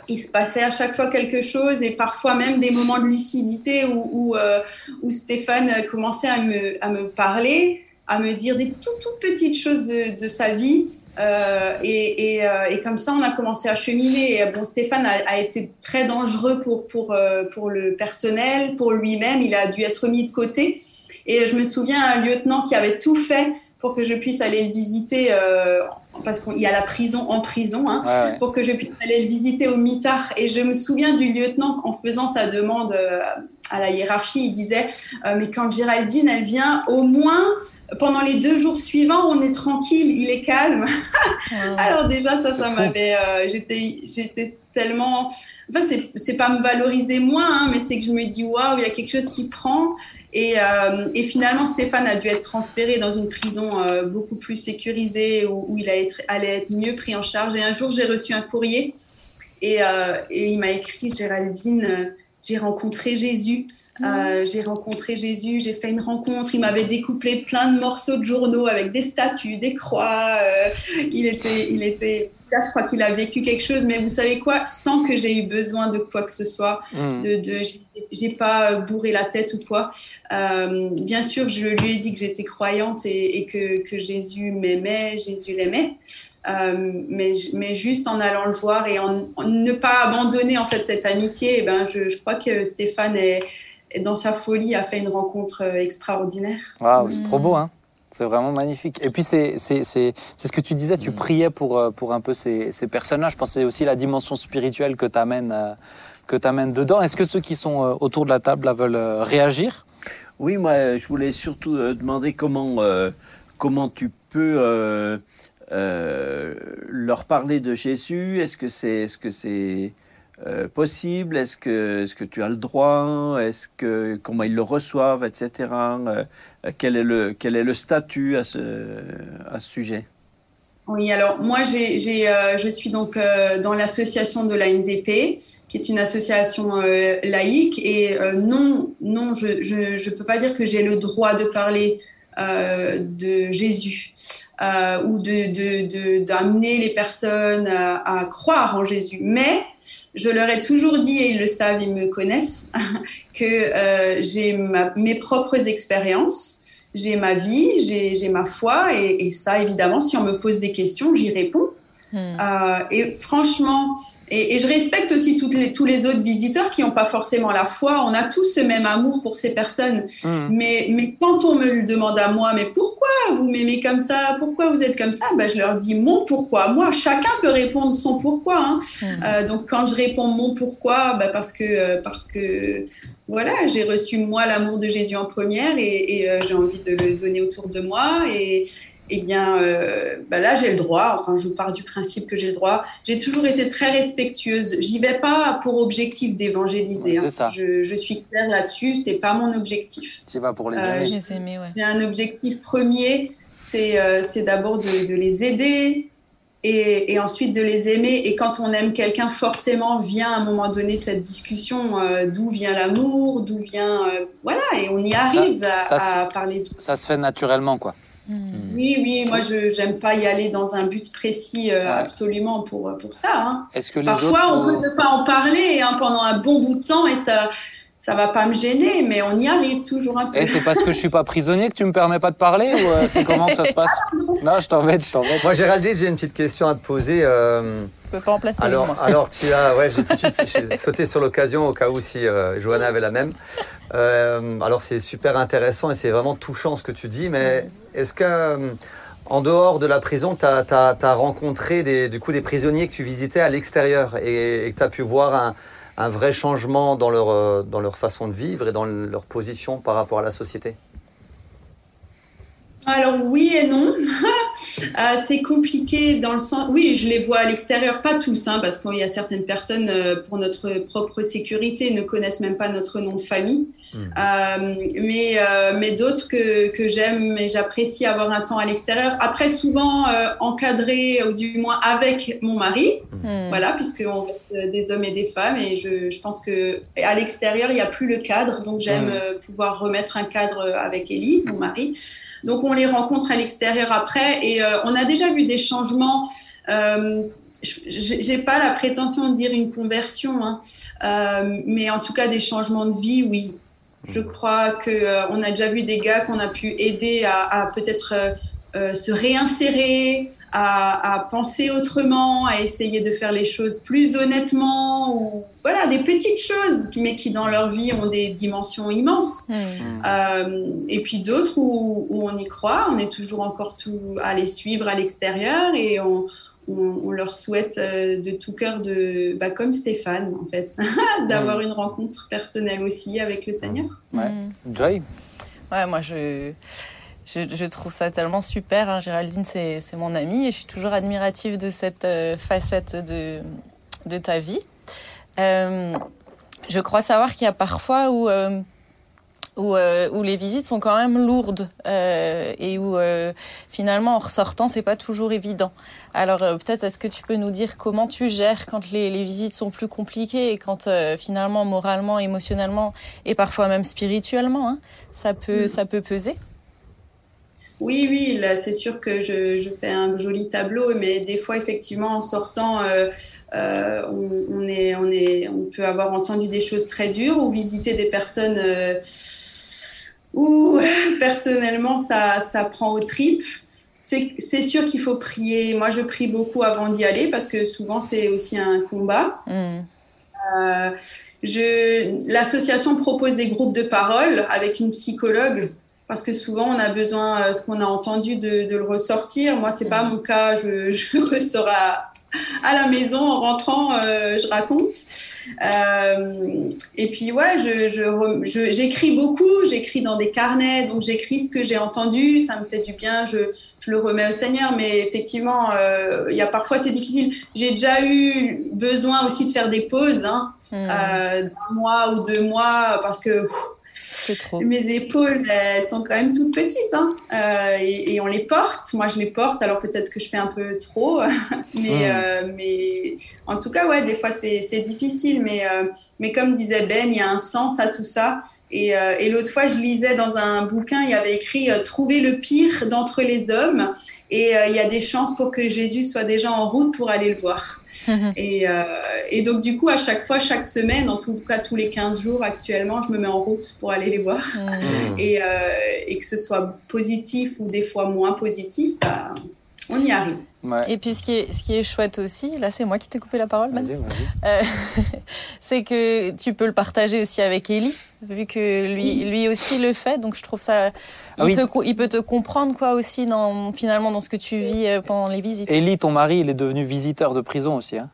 il se passait à chaque fois quelque chose et parfois même des moments de lucidité où, où, euh, où Stéphane commençait à me, à me parler à me dire des toutes, toutes petites choses de, de sa vie. Euh, et, et, euh, et, comme ça, on a commencé à cheminer. Bon, Stéphane a, a, été très dangereux pour, pour, euh, pour le personnel, pour lui-même. Il a dû être mis de côté. Et je me souviens un lieutenant qui avait tout fait pour que je puisse aller le visiter, euh, parce qu'il y a la prison en prison, hein, Ouais, ouais. pour que je puisse aller le visiter au mitard. Et je me souviens du lieutenant en faisant sa demande euh, à la hiérarchie, il disait euh, mais quand Géraldine elle vient, au moins pendant les deux jours suivants, on est tranquille, il est calme. Alors déjà ça, ça m'avait, euh, j'étais, j'étais tellement, enfin c'est, c'est pas me valoriser moins, hein, mais c'est que je me dis waouh, il y a quelque chose qui prend. Et, euh, et, finalement, Stéphane a dû être transféré dans une prison euh, beaucoup plus sécurisée où, où il allait être, allait être, mieux pris en charge. Et un jour, j'ai reçu un courrier et, euh, et il m'a écrit Géraldine, j'ai rencontré Jésus. Euh, j'ai rencontré Jésus, j'ai fait une rencontre. Il m'avait découpé plein de morceaux de journaux avec des statues, des croix. Il était, il était. Là, je crois qu'il a vécu quelque chose, mais vous savez quoi? Sans que j'ai eu besoin de quoi que ce soit, Mm. de, de j'ai pas bourré la tête ou quoi. Euh, bien sûr, je lui ai dit que j'étais croyante et, et que, que, Jésus m'aimait, Jésus l'aimait. Euh, mais, mais juste en allant le voir et en, en, ne pas abandonner en fait cette amitié, eh ben je, je crois que Stéphane est, est dans sa folie a fait une rencontre euh, extraordinaire. Waouh, c'est trop beau, hein c'est vraiment magnifique. Et puis, c'est ce que tu disais, tu priais pour, euh, pour un peu ces, ces personnages. Je pensais aussi la dimension spirituelle que tu amènes, euh, amènes dedans. Est-ce que ceux qui sont euh, autour de la table là, veulent réagir? Oui, moi, je voulais surtout demander comment, euh, comment tu peux euh, euh, leur parler de Jésus. Est-ce que c'est est -ce que c'est euh, possible? Est-ce que, est que tu as le droit? Est-ce que comment ils le reçoivent, etc. Euh, quel, est le, quel est le statut à ce, à ce sujet? Oui, alors moi, j'ai, euh, je suis donc dans l'association de la NVP, qui est une association laïque. Et non, non, je ne peux pas dire que j'ai le droit de parler euh, de Jésus euh, ou de, d'amener les personnes à, à, croire en Jésus. Mais je leur ai toujours dit, et ils le savent, ils me connaissent, que euh, j'ai mes propres expériences j'ai ma vie, j'ai ma foi, et, et, ça, évidemment, si on me pose des questions, j'y réponds. Hmm. Euh, et franchement, et, et, je respecte aussi toutes les, tous les autres visiteurs qui n'ont pas forcément la foi. On a tous ce même amour pour ces personnes. Hmm. Mmh. Mais, mais quand on me le demande à moi, mais pourquoi vous m'aimez comme ça? Pourquoi vous êtes comme ça? Ben, Je leur dis mon pourquoi. Moi, chacun peut répondre son pourquoi. Hein. Mmh. Euh, donc, quand je réponds mon pourquoi, ben, parce que, euh, parce que voilà, j'ai reçu moi l'amour de Jésus en première et, et euh, j'ai envie de le donner autour de moi. Et, eh bien, euh, bah là, j'ai le droit. Enfin, je pars du principe que j'ai le droit. J'ai toujours été très respectueuse. J'y vais pas pour objectif d'évangéliser. Ouais, hein. je, je, suis claire là-dessus. C'est pas mon objectif. Tu vas pour les euh, aimer. Ouais. J'ai un objectif premier, c'est euh, d'abord de, de, les aider et, et, ensuite de les aimer. Et quand on aime quelqu'un, forcément vient à un moment donné cette discussion euh, d'où vient l'amour, d'où vient euh, voilà. Et on y arrive ça, à, ça à parler. De... Ça se fait naturellement, quoi. Mmh. Oui, oui, moi je n'aime pas y aller dans un but précis euh, absolument pour, pour ça. Hein. Est-ce que les Parfois autres... on peut ne pas en parler hein, pendant un bon bout de temps et ça ça va pas me gêner, mais on y arrive toujours un peu. Et c'est parce que je suis pas prisonnier que tu me permets pas de parler ou euh, c'est comment que ça se passe? Non, je t'embête, je t'embête. Moi, Géraldine, j'ai une petite question à te poser. Euh... Je peux pas en placer. Alors, moi. alors tu as, ouais, j'ai tout de suite sauté sur l'occasion au cas où si euh, Johanna avait la même. Euh, alors c'est super intéressant et c'est vraiment touchant ce que tu dis, mais mmh. est-ce que en dehors de la prison, tu as, as, as, rencontré des, du coup, des prisonniers que tu visitais à l'extérieur et, et, que tu as pu voir un, un vrai changement dans leur, euh, dans leur façon de vivre et dans leur position par rapport à la société? Alors oui et non. Euh, c'est compliqué dans le sens. Oui, je les vois à l'extérieur, pas tous, hein, parce qu'il y a certaines personnes, euh, pour notre propre sécurité, ne connaissent même pas notre nom de famille. Mmh. Euh, mais mais d'autres que, que j'aime et j'apprécie avoir un temps à l'extérieur. Après, souvent encadré, ou du moins avec mon mari. Mmh. Voilà, puisqu'on reste des hommes et des femmes. Et je, je pense qu'à l'extérieur, il n'y a plus le cadre. Donc j'aime mmh. pouvoir remettre un cadre avec Ellie, mon mari. Donc on les rencontre à l'extérieur après et euh, on a déjà vu des changements. Euh, j'ai pas la prétention de dire une conversion, hein, euh, mais en tout cas des changements de vie, oui. Je crois que euh, on a déjà vu des gars qu'on a pu aider à, à peut-être euh, se réinsérer, à, penser autrement, à essayer de faire les choses plus honnêtement, ou voilà, des petites choses, mais qui dans leur vie ont des dimensions immenses. Hmm. Euh, et puis d'autres où, on y croit, on est toujours encore tout à les suivre à l'extérieur et on, leur souhaite euh, de tout cœur de, bah, comme Stéphane en fait, d'avoir hmm. une rencontre personnelle aussi avec le Seigneur. Ouais. Hmm. Joy? Ouais, moi je je, trouve ça tellement super. Hein. Géraldine, c'est mon amie et je suis toujours admirative de cette euh, facette de, de, ta vie. Euh, je crois savoir qu'il y a parfois où, euh, où, où, les visites sont quand même lourdes et où finalement en ressortant, c'est pas toujours évident. Alors peut-être est-ce que tu peux nous dire comment tu gères quand les, les visites sont plus compliquées et quand finalement moralement, émotionnellement et parfois même spirituellement, hein, ça, peut, mm. ça peut peser? Oui, oui, là, c'est sûr que je, fais un joli tableau, mais des fois, effectivement, en sortant, euh, euh, on, est, on, est, on peut avoir entendu des choses très dures ou visiter des personnes euh, où, personnellement, ça, ça prend aux tripes. C'est sûr qu'il faut prier. Moi, je prie beaucoup avant d'y aller parce que souvent, c'est aussi un combat. Mm. L'association propose des groupes de parole avec une psychologue parce que souvent on a besoin, euh, ce qu'on a entendu, de, le ressortir. Moi, c'est pas mon cas. Je, je ressors à, la maison en rentrant, euh, je raconte. Euh, et puis ouais, je, j'écris beaucoup. J'écris dans des carnets, donc j'écris ce que j'ai entendu. Ça me fait du bien. Je, le remets au Seigneur, mais effectivement, il y a parfois c'est difficile. J'ai déjà eu besoin aussi de faire des pauses, hein, hmm. d'un mois ou deux mois, parce que Trop. Mes épaules, elles sont quand même toutes petites. Hein. Euh, et, on les porte. Moi, je les porte. Alors peut-être que je fais un peu trop. mais, hmm. euh, mais en tout cas, ouais, des fois, c'est difficile. Mais, euh, mais comme disait Ben, il y a un sens à tout ça. Et, et l'autre fois, je lisais dans un bouquin, il y avait écrit Trouver le pire d'entre les hommes. Et il y a des chances pour que Jésus soit déjà en route pour aller le voir. et, euh, et, donc, du coup, à chaque fois, chaque semaine, en tout cas tous les 15 jours actuellement, je me mets en route pour aller les voir. Mmh. Et, euh, et, que ce soit positif ou des fois moins positif, bah, on y arrive. Et puis ce qui, est, ce qui est chouette aussi, là c'est moi qui t'ai coupé la parole, euh, c'est que tu peux le partager aussi avec Ellie, vu que lui, lui aussi le fait. Donc je trouve ça, ah il, te, il peut te comprendre quoi aussi dans, finalement dans ce que tu vis euh, pendant les visites. Ellie, ton mari, il est devenu visiteur de prison aussi. Hein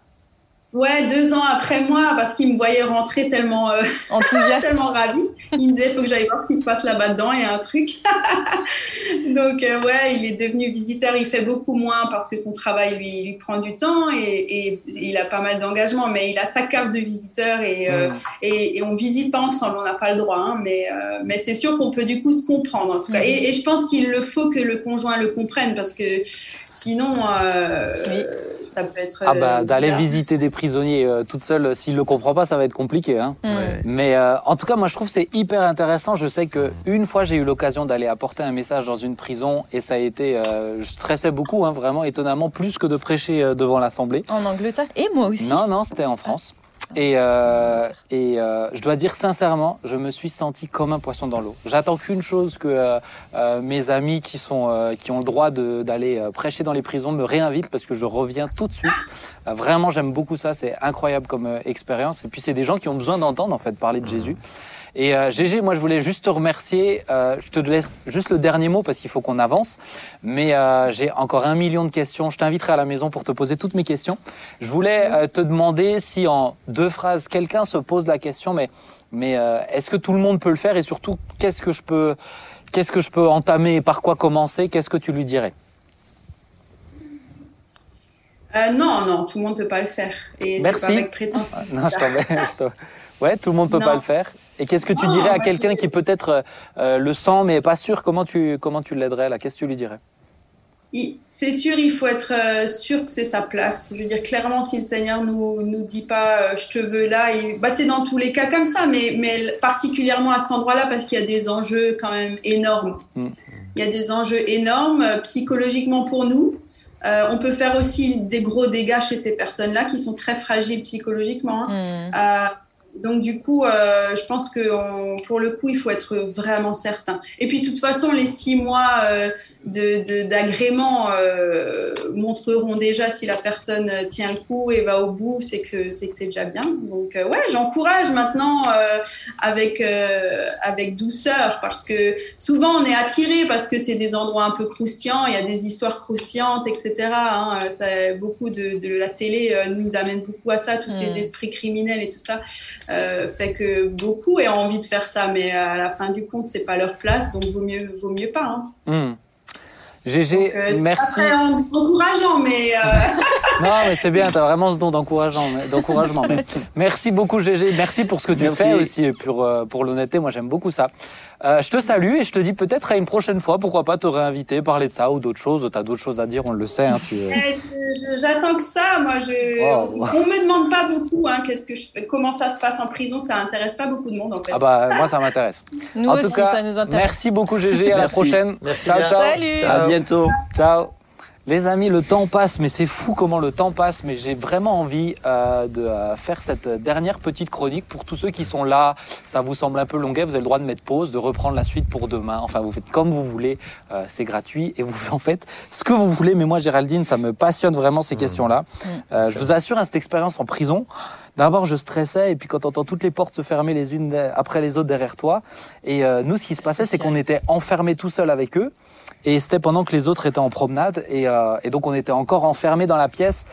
Ouais, deux ans après moi, parce qu'il me voyait rentrer tellement euh, enthousiaste, tellement ravi. Il me disait, faut que j'aille voir ce qui se passe là-bas dedans, il y a un truc. Donc euh, ouais, il est devenu visiteur. Il fait beaucoup moins parce que son travail lui, lui prend du temps et, il a pas mal d'engagement, mais il a sa carte de visiteur et, euh, et, on visite pas ensemble, on n'a pas le droit, hein, mais mais c'est sûr qu'on peut du coup se comprendre en tout cas. Mm. Et, je pense qu'il le faut que le conjoint le comprenne parce que sinon ça peut être ah bah d'aller visiter des prisonnier euh, toute seule, s'il le comprend pas, ça va être compliqué. Hein. Mais euh, en tout cas, moi, je trouve c'est hyper intéressant. Je sais que une fois, j'ai eu l'occasion d'aller apporter un message dans une prison et ça a été, euh, je stressais beaucoup, hein, vraiment étonnamment plus que de prêcher devant l'assemblée. En Angleterre et moi aussi. Non, non, c'était en France. Et, euh, et euh, je dois dire sincèrement, je me suis senti comme un poisson dans l'eau. J'attends qu'une chose que euh, euh mes amis qui sont euh, qui ont le droit d'aller euh, prêcher dans les prisons me réinvitent parce que je reviens tout de suite. vraiment, j'aime beaucoup ça. C'est incroyable comme expérience. Et puis c'est des gens qui ont besoin d'entendre en fait parler de Jésus. Et euh, GG, moi je voulais juste te remercier. Euh, je te laisse juste le dernier mot parce qu'il faut qu'on avance. Mais euh, j'ai encore un million de questions. Je t'inviterai à la maison pour te poser toutes mes questions. Je voulais euh, te demander si en deux phrases quelqu'un se pose la question, mais mais est-ce que tout le monde peut le faire? Et surtout qu'est-ce que je peux qu'est-ce que je peux entamer? Et par quoi commencer? Qu'est-ce que tu lui dirais? Euh, non, non, tout le monde ne peut pas le faire. Et Merci. pas avec prétention. Non, je Ouais, tout le monde peut Non. pas le faire. Et qu'est-ce que tu dirais à quelqu'un je- qui peut-être euh, euh, le sent mais est pas sûr? Comment tu comment tu l'aiderais là? Qu'est-ce que tu lui dirais? C'est sûr, il faut être euh, sûr que c'est sa place. Je veux dire, clairement, si le Seigneur nous nous dit pas je te veux là, bah, c'est dans tous les cas comme ça, mais, mais particulièrement à cet endroit-là parce qu'il y a des enjeux quand même énormes. Mm. Il y a des enjeux énormes psychologiquement pour nous. Euh, on peut faire aussi des gros dégâts chez ces personnes-là qui sont très fragiles psychologiquement. hein. Euh, donc du coup, euh, je pense que on- pour le coup, il faut être vraiment certain. Et puis de toute façon, les six mois euh, de- de- d'agrément euh, montreront déjà si la personne tient le coup et va au bout, c'est que c'est que c'est déjà bien. Donc euh, ouais, j'encourage maintenant euh, avec avec douceur parce que souvent on est attiré parce que c'est des endroits un peu croustillants, il y a des histoires croustillantes, etc. hein. Ça, beaucoup de, de la télé nous amène beaucoup à ça, tous Mm. ces esprits criminels et tout ça fait que beaucoup aient envie de faire ça, mais à la fin du compte, c'est pas leur place, donc vaut mieux, vaut mieux pas. Hein. Hmm. GG, Donc, euh, merci. pas très en- encourageant, mais euh, Non, mais c'est bien, tu as vraiment ce don d'encourageant- d'encouragement. Merci beaucoup, GG. Merci pour ce que tu Merci. fais aussi et pour, euh, pour l'honnêteté. Moi, j'aime beaucoup ça. Euh, je te salue et je te dis peut-être à une prochaine fois, pourquoi pas te réinviter, parler de ça ou d'autres choses. Tu as d'autres choses à dire, on le sait. hein, tu, euh, je- j'attends que ça. Moi, je, Wow. on, me demande pas beaucoup. Hein, qu'est-ce que je, fais- comment ça se passe en prison Ça intéresse pas beaucoup de monde en fait. Ah bah, moi, ça m'intéresse. Nous en aussi, tout cas, ça nous intéresse. merci beaucoup, GG. À la prochaine. Merci ciao, bien. ciao. Salut. À bientôt. Ciao. Les amis, le temps passe, mais c'est fou comment le temps passe. Mais j'ai vraiment envie euh, de euh, faire cette dernière petite chronique pour tous ceux qui sont là. Ça vous semble un peu longuet, vous avez le droit de mettre pause, de reprendre la suite pour demain. Enfin, vous faites comme vous voulez, euh, c'est gratuit et vous en faites ce que vous voulez. Mais moi, Géraldine, ça me passionne vraiment ces questions-là. Euh, je vous assure, hein, cette expérience en prison. D'abord, je stressais, et puis quand on entend toutes les portes se fermer les unes après les autres derrière toi, et euh, nous, ce qui se passait, c'est qu'on était enfermés tout seul avec eux, et c'était pendant que les autres étaient en promenade, et, euh, et donc on était encore enfermés dans la pièce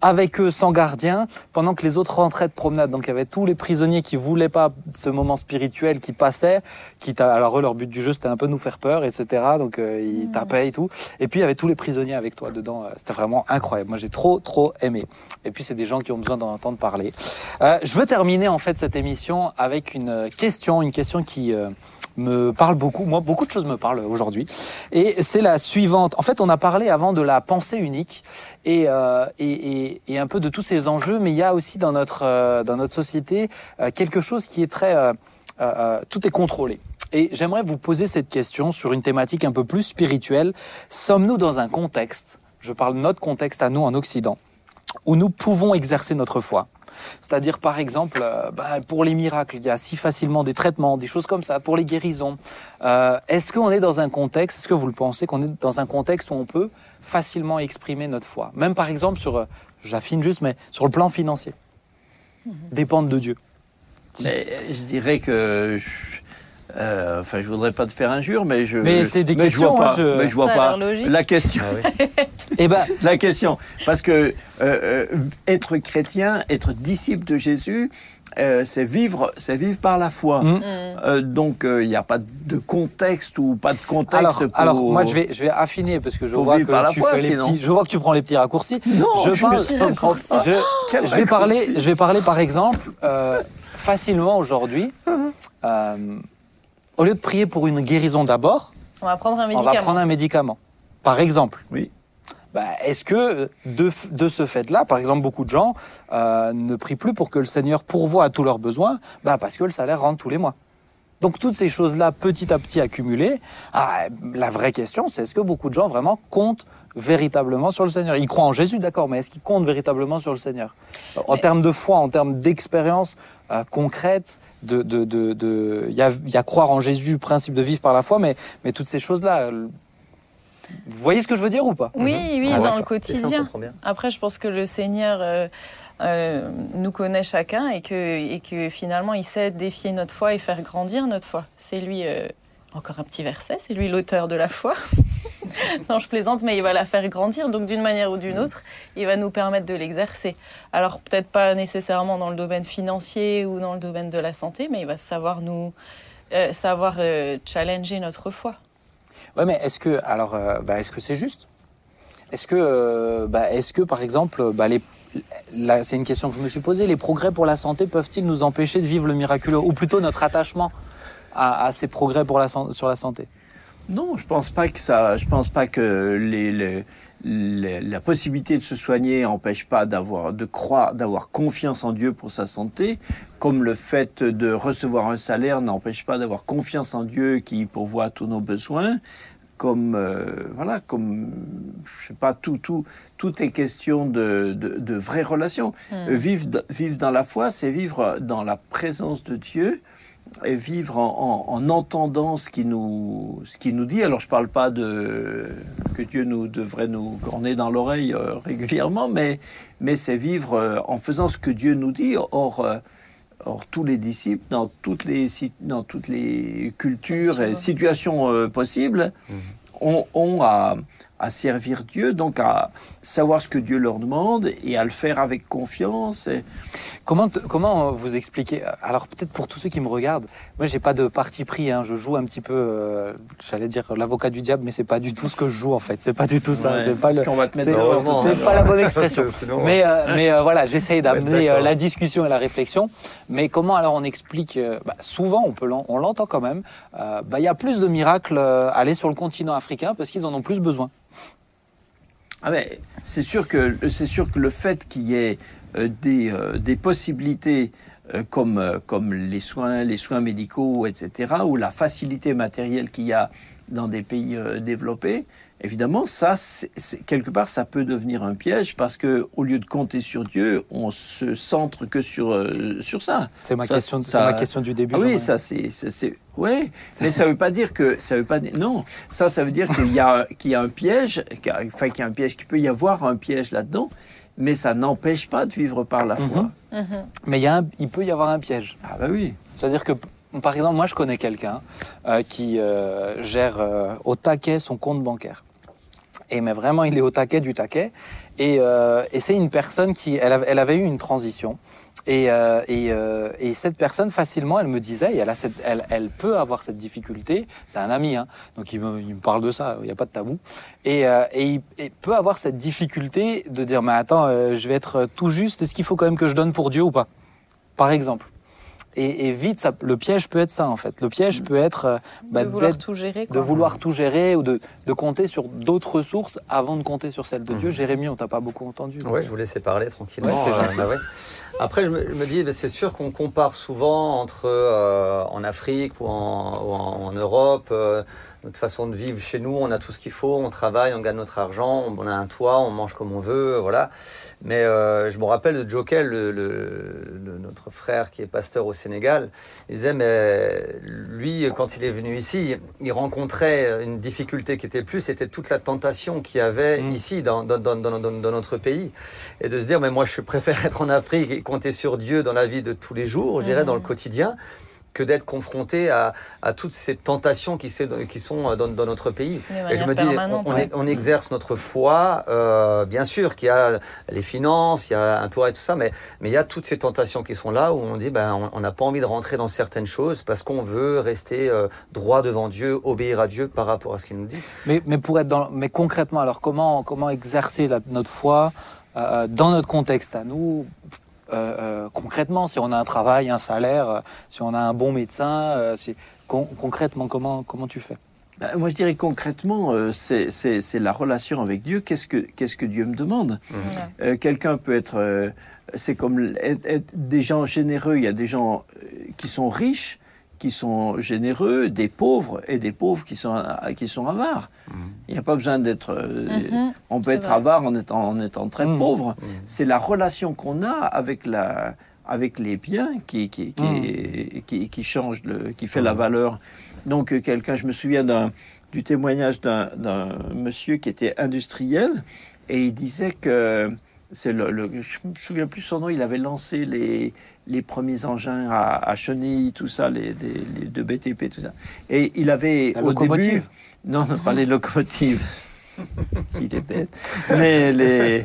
avec eux sans gardien, pendant que les autres rentraient de promenade. Donc il y avait tous les prisonniers qui voulaient pas ce moment spirituel qui passait, qui alors eux leur but du jeu c'était un peu nous faire peur, etc. Donc euh, ils tapaient et tout. Et puis il y avait tous les prisonniers avec toi dedans. Euh, C'était vraiment incroyable. Moi j'ai trop trop aimé. Et puis c'est des gens qui ont besoin d'en entendre parler. Euh, je veux terminer en fait cette émission avec une question, une question qui euh, me parle beaucoup. Moi, beaucoup de choses me parlent aujourd'hui. Et c'est la suivante. En fait, on a parlé avant de la pensée unique et, euh, et, et, un peu de tous ces enjeux, mais il y a aussi dans notre, euh, dans notre société euh, quelque chose qui est très... tout est contrôlé. Et j'aimerais vous poser cette question sur une thématique un peu plus spirituelle. Sommes-nous dans un contexte, je parle de notre contexte à nous en Occident, où nous pouvons exercer notre foi? C'est-à-dire, par exemple, euh, bah, pour les miracles, il y a si facilement des traitements, des choses comme ça, pour les guérisons. Euh, est-ce qu'on est dans un contexte, est-ce que vous le pensez, qu'on est dans un contexte où on peut facilement exprimer notre foi? Même par exemple sur, euh, j'affine juste, mais sur le plan financier. Dépendre de Dieu. Mais je dirais que. je- euh, enfin, je voudrais pas te faire injure, mais je. Mais c'est des mais je vois questions, hein, pas. je- Mais je vois Ça a pas la question. Eh ben, La question, parce que euh, euh, être chrétien, être disciple de Jésus, euh, c'est vivre, c'est vivre par la foi. Mm. Hmm. Euh, donc il n'y a pas de contexte ou pas de contexte alors, pour. alors, moi, je vais, je vais affiner parce que je vois vivre par la que tu foi, fais les sinon. petits, je vois que tu prends les petits raccourcis. Non, je je parle, je, Quel je vais parler, je vais parler par exemple euh, facilement aujourd'hui. euh, au lieu de prier pour une guérison d'abord, On va prendre un on va médicament. prendre un médicament. Par exemple. Oui. Bah, Est-ce que de, de ce fait-là, par exemple, beaucoup de gens euh, ne prient plus pour que le Seigneur pourvoie à tous leurs besoins? Bah, Parce que le salaire rentre tous les mois. Donc toutes ces choses-là, petit à petit accumulées, ah, la vraie question, c'est est-ce que beaucoup de gens vraiment comptent véritablement sur le Seigneur? Ils croient en Jésus, d'accord, mais est-ce qu'ils comptent véritablement sur le Seigneur? En Mais- termes de foi, en termes d'expérience euh, concrète, de, de, de, de- il y, a, il y a croire en Jésus, le principe de vivre par la foi, mais, mais toutes ces choses-là, vous voyez ce que je veux dire ou pas? Oui, oui, Ah, dans le ça, quotidien. Après, je pense que le Seigneur, euh, euh, nous connaît chacun et que, et que finalement il sait défier notre foi et faire grandir notre foi. C'est lui, euh, encore un petit verset, c'est lui l'auteur de la foi. non, je plaisante, mais il va la faire grandir. Donc d'une manière ou d'une autre, il va nous permettre de l'exercer. Alors peut-être pas nécessairement dans le domaine financier ou dans le domaine de la santé, mais il va savoir nous euh, savoir challenger notre foi. Ouais, mais est-ce que alors bah, est-ce que c'est juste? Est-ce que bah, est-ce que par exemple bah, c'est une question que je me suis posée. Les progrès pour la santé peuvent-ils nous empêcher de vivre le miraculeux Ou plutôt notre attachement à, ces progrès pour la, sur la santé? Non, je pense pas que ça. Je pense pas que les, la possibilité de se soigner n'empêche pas d'avoir de croire, d'avoir confiance en Dieu pour sa santé, comme le fait de recevoir un salaire n'empêche pas d'avoir confiance en Dieu qui pourvoit tous nos besoins comme euh, voilà comme je sais pas tout tout tout est question de, de, vraies relations hmm. vivre vivre dans la foi c'est vivre dans la présence de Dieu et vivre en, entendant ce qui nous ce qui nous dit. Alors je parle pas de que Dieu nous devrait nous corner dans l'oreille euh, régulièrement mais mais c'est vivre euh, en faisant ce que Dieu nous dit. Or Or, tous les disciples, dans toutes les, dans toutes les cultures et situations euh, possibles, mhm. ont, ont à, à, servir Dieu, donc à savoir ce que Dieu leur demande et à le faire avec confiance. Et... Comment, comment vous expliquez Alors peut-être pour tous ceux qui me regardent, moi j'ai pas de parti pris. Hein, je joue un petit peu, euh, j'allais dire l'avocat du diable, mais c'est pas du tout ce que je joue en fait. C'est pas du tout ça. c'est pas le. C'est pas la bonne expression. mais euh, mais euh, voilà, j'essaye d'amener la discussion et la réflexion. Mais comment alors on explique bah, Souvent on peut on l'entend quand même. Bah, il y a plus de miracles aller sur le continent africain parce qu'ils en ont plus besoin. Ah c'est sûr que le fait qu'il y ait euh, des, euh, des, possibilités euh, comme, les soins médicaux, etc., ou la facilité matérielle qu'il y a dans des pays développés, évidemment, ça, quelque part, ça peut devenir un piège parce que au lieu de compter sur Dieu, on se centre que sur sur ça. C'est ma question. ma question du début. Ah oui, ça c'est oui, mais ça veut pas dire que ça veut pas non. Ça, ça veut dire qu'il y a qu'il y a un piège, enfin qu'il y a un piège, qu'il peut y avoir un piège là-dedans mais ça n'empêche pas de vivre par la foi. Mhm. Mhm. Mais y a il peut y avoir un piège. Ah bah oui. C'est-à-dire que, par exemple, moi je connais quelqu'un euh, qui euh, gère euh, au taquet son compte bancaire. Et mais vraiment, il est au taquet du taquet. Et, c'est une personne qui, elle, avait eu une transition. Et, et, et, cette personne, facilement, elle me disait, elle, peut avoir cette difficulté, c'est un ami, hein, donc il me, parle de ça, il n'y a pas de tabou, et, il, peut avoir cette difficulté de dire, mais attends, je vais être tout juste, est-ce qu'il faut quand même que je donne pour Dieu ou pas? Par exemple. Et, et, vite, ça, le piège peut être ça en fait. Le piège peut être euh, bah, de vouloir tout gérer, de vouloir tout gérer ou de, de compter sur d'autres ressources avant de compter sur celle de Dieu. Mmh. Jérémie, on t'a pas beaucoup entendu. Oui, je vous laissais parler tranquillement. Ouais, euh, bah Après, je me, dis, bah, c'est sûr qu'on compare souvent entre euh, en Afrique ou en, ou en Europe notre façon de vivre chez nous, on a tout ce qu'il faut, on travaille, on gagne notre argent, on a un toit, on mange comme on veut, voilà. Mais euh, je me rappelle de Jokel, le, notre frère qui est pasteur au Sénégal, il disait, mais lui, quand il est venu ici, il rencontrait une difficulté qui était plus, c'était toute la tentation qu'il y avait mm. ici, dans, dans, dans, dans, notre pays. Et de se dire, mais moi, je préfère être en Afrique et compter sur Dieu dans la vie de tous les jours, je dirais, dans le mm. quotidien, que d'être confronté à, toutes ces tentations qui, qui sont euh, dans, notre pays. Et je me dis, on, exerce notre foi, euh, bien sûr qu'il y a les finances, il y a un toit et tout ça, mais, mais il y a toutes ces tentations qui sont là où on dit, ben, on n'a pas envie de rentrer dans certaines choses parce qu'on veut rester euh, droit devant Dieu, obéir à Dieu par rapport à ce qu'il nous dit. Mais, mais, pour être dans, mais concrètement, alors comment, comment exercer notre foi dans notre contexte à nous euh, euh, concrètement, si on a un travail, un salaire, euh, si on a un bon médecin, concrètement, comment, comment tu fais? Ben, moi, je dirais concrètement, c'est la relation avec Dieu. Qu'est-ce que, qu'est-ce que Dieu me demande? Mmh. Quelqu'un peut être, c'est comme des gens généreux. Il y a des gens qui sont riches qui sont généreux, des pauvres et des pauvres qui sont, qui sont avares. Mhm. Il n'y a pas besoin d'être. Euh, mhm. on peut être avare en étant, en étant très mhm. pauvre. C'est la relation qu'on a avec, la, avec les biens qui, qui, qui, qui, change, le, qui fait la valeur. Donc, euh, quelqu'un, je me souviens du témoignage d'un monsieur qui était industriel et il disait que c'est le, le- je me souviens plus son nom. Il avait lancé les, les premiers engins à, à Chenilles, tout ça, les, les, les de BTP, tout ça. Et il avait La au début, locomotive? Non, non, pas les locomotives. il est bête. Mais les,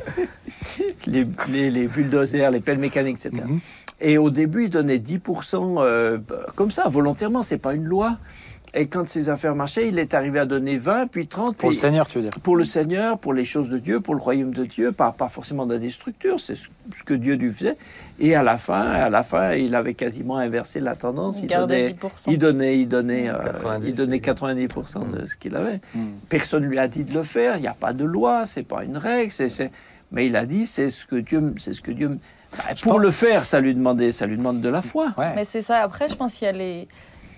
les, les, les bulldozers, les pelles mécaniques, etc. Mhm. Et au début, il donnait 10% euh, comme ça, volontairement, c'est pas une loi. Et quand ses affaires marchaient, il est arrivé à donner 20, puis 30, Pour le Seigneur, tu veux dire pour le Seigneur, pour les choses de Dieu, pour le royaume de Dieu, pas, pas forcément dans des structures, c'est ce ce que Dieu lui faisait. Et à la fin, à la fin, il avait quasiment inversé la tendance. Il Il gardait donnait, 10%. il donnait, il donnait, euh, 90, il donnait il- 90% de ce qu'il avait. Mm. Personne lui a dit de le faire. Il n'y a pas de loi, c'est pas une règle. c'est c'est- Mais il a dit, c'est ce que Dieu, c'est ce que Dieu. Bah, pour pense- le faire, ça lui demandait, ça lui demande de la foi. Ouais. Mais c'est ça. Après, je pense qu'il y a les,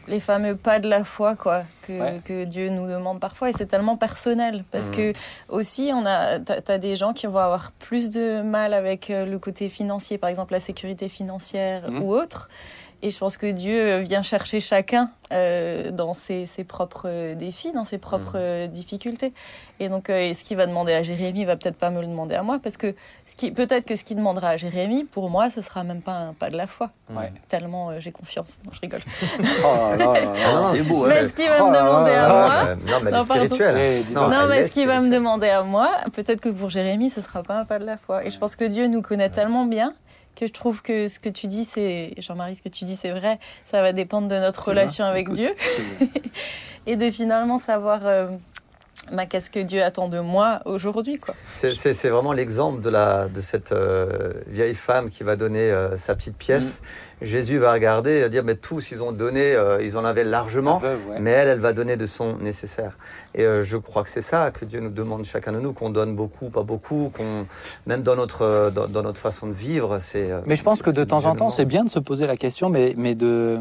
les fameux pas de la foi, quoi, que, Ouais. que Dieu nous demande parfois. Et c'est tellement personnel. Parce Mhm. que, aussi, on a, t'as, t'as des gens qui vont avoir plus de mal avec euh, le côté financier, par exemple la sécurité financière Mhm. ou autre. Et je pense que Dieu vient chercher chacun euh, dans ses, ses propres euh, défis, dans ses propres euh, difficultés. Et donc, euh, ce qu'il va demander à Jérémie va peut-être pas me le demander à moi, parce que ce qui, peut-être que ce qu'il demandera à Jérémie, pour moi, ce sera même pas un pas de la foi. Ouais. Tellement euh, j'ai confiance. Non, je rigole. Oh. Ah non, c'est beau, hein. Mais ce qu'il va Oh me là demander à moi. Euh, non, mais elle Non. Eh, elle mais ce qu'il va me demander à moi, peut-être que pour Jérémie, ce sera pas un pas de la foi. Et je pense que Dieu nous connaît tellement bien que je trouve que ce que tu dis, c'est Jean-Marie, ce que tu dis, c'est vrai. Ça va dépendre de notre relation avec écoute, Dieu. et de finalement savoir euh, bah, qu'est-ce que Dieu attend de moi aujourd'hui, quoi. C'est- C'est c'est vraiment l'exemple de, la, de cette euh, vieille femme qui va donner euh, sa petite pièce. Mm. Jésus va regarder et dire, mais tous, ils ont donné, euh, ils en avaient largement. La veuve, ouais. Mais elle, elle va donner de son nécessaire. Et euh, je crois que c'est ça que Dieu nous demande chacun de nous, qu'on donne beaucoup, pas beaucoup, qu'on même dans notre dans, dans notre façon de vivre, c'est. Mais je pense c'est- que de temps en temps, c'est bien de se poser la question, mais, mais de,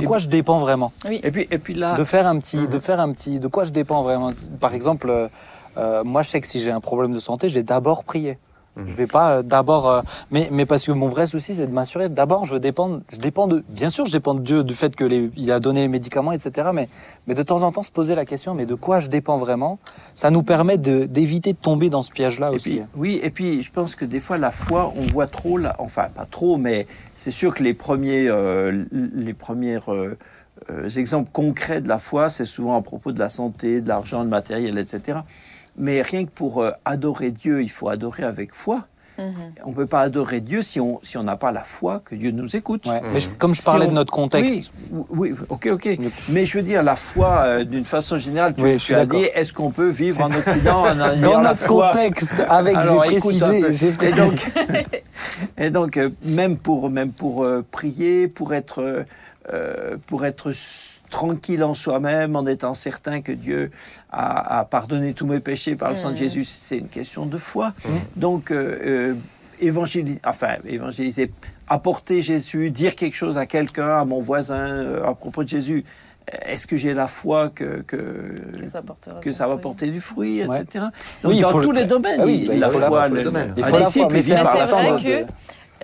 de quoi je dépends vraiment Et puis, et puis là, de faire un petit, Mhm. de faire un petit, de quoi je dépends vraiment? Par exemple, euh, euh, moi, je sais que si j'ai un problème de santé, je vais d'abord prier. Je vais pas euh, d'abord, euh, mais, mais parce que mon vrai souci, c'est de m'assurer. D'abord, je dépends, je dépends de, bien sûr, je dépends de Dieu, du fait que les, il a donné les médicaments, etc. Mais, mais de temps en temps, se poser la question, mais de quoi je dépends vraiment? Ça nous permet d'éviter de, tomber dans ce piège-là aussi. puis, oui, et puis je pense que des fois la foi, on voit trop, la- enfin pas trop, mais c'est sûr que les premiers, euh, les premières exemples concrets de la foi, c'est souvent à propos de la santé, de l'argent, de matériel, etc. Mais rien que pour euh, adorer Dieu, il faut adorer avec foi. Mhm. On ne peut pas adorer Dieu si on si on n'a pas la foi que Dieu nous écoute. Ouais. Mais je- comme je Si parlais on- de notre contexte, Oui, oui, ok, ok. Oui. Mais je veux dire, la foi, euh, d'une façon générale, tu, Oui, je tu suis as d'accord. dit, est-ce qu'on peut vivre en Occident en ayant dans notre foi contexte, avec Alors, j'ai précisé, Et donc, et donc euh, même pour, même pour euh, prier, pour être, pour être tranquille en soi-même, en étant certain que Dieu a, a pardonné tous mes péchés par le sang de Mhm. Jésus, c'est une question de foi. Mhm. Donc, euh, euh, évangéliser, enfin, évangéliser, apporter Jésus, dire quelque chose à quelqu'un, à mon voisin, euh, à propos de Jésus. Est-ce que j'ai la foi que, que, Que ça que va fruit. porter du fruit, Ouais. etc. Donc, Oui, il dans tous le- les domaines, Ah oui, il- bah, il la faut la foi, foi, le- le domaine. Il un faut la disciple, foi, mais il vit c'est Mais par c'est la vrai foi. de- que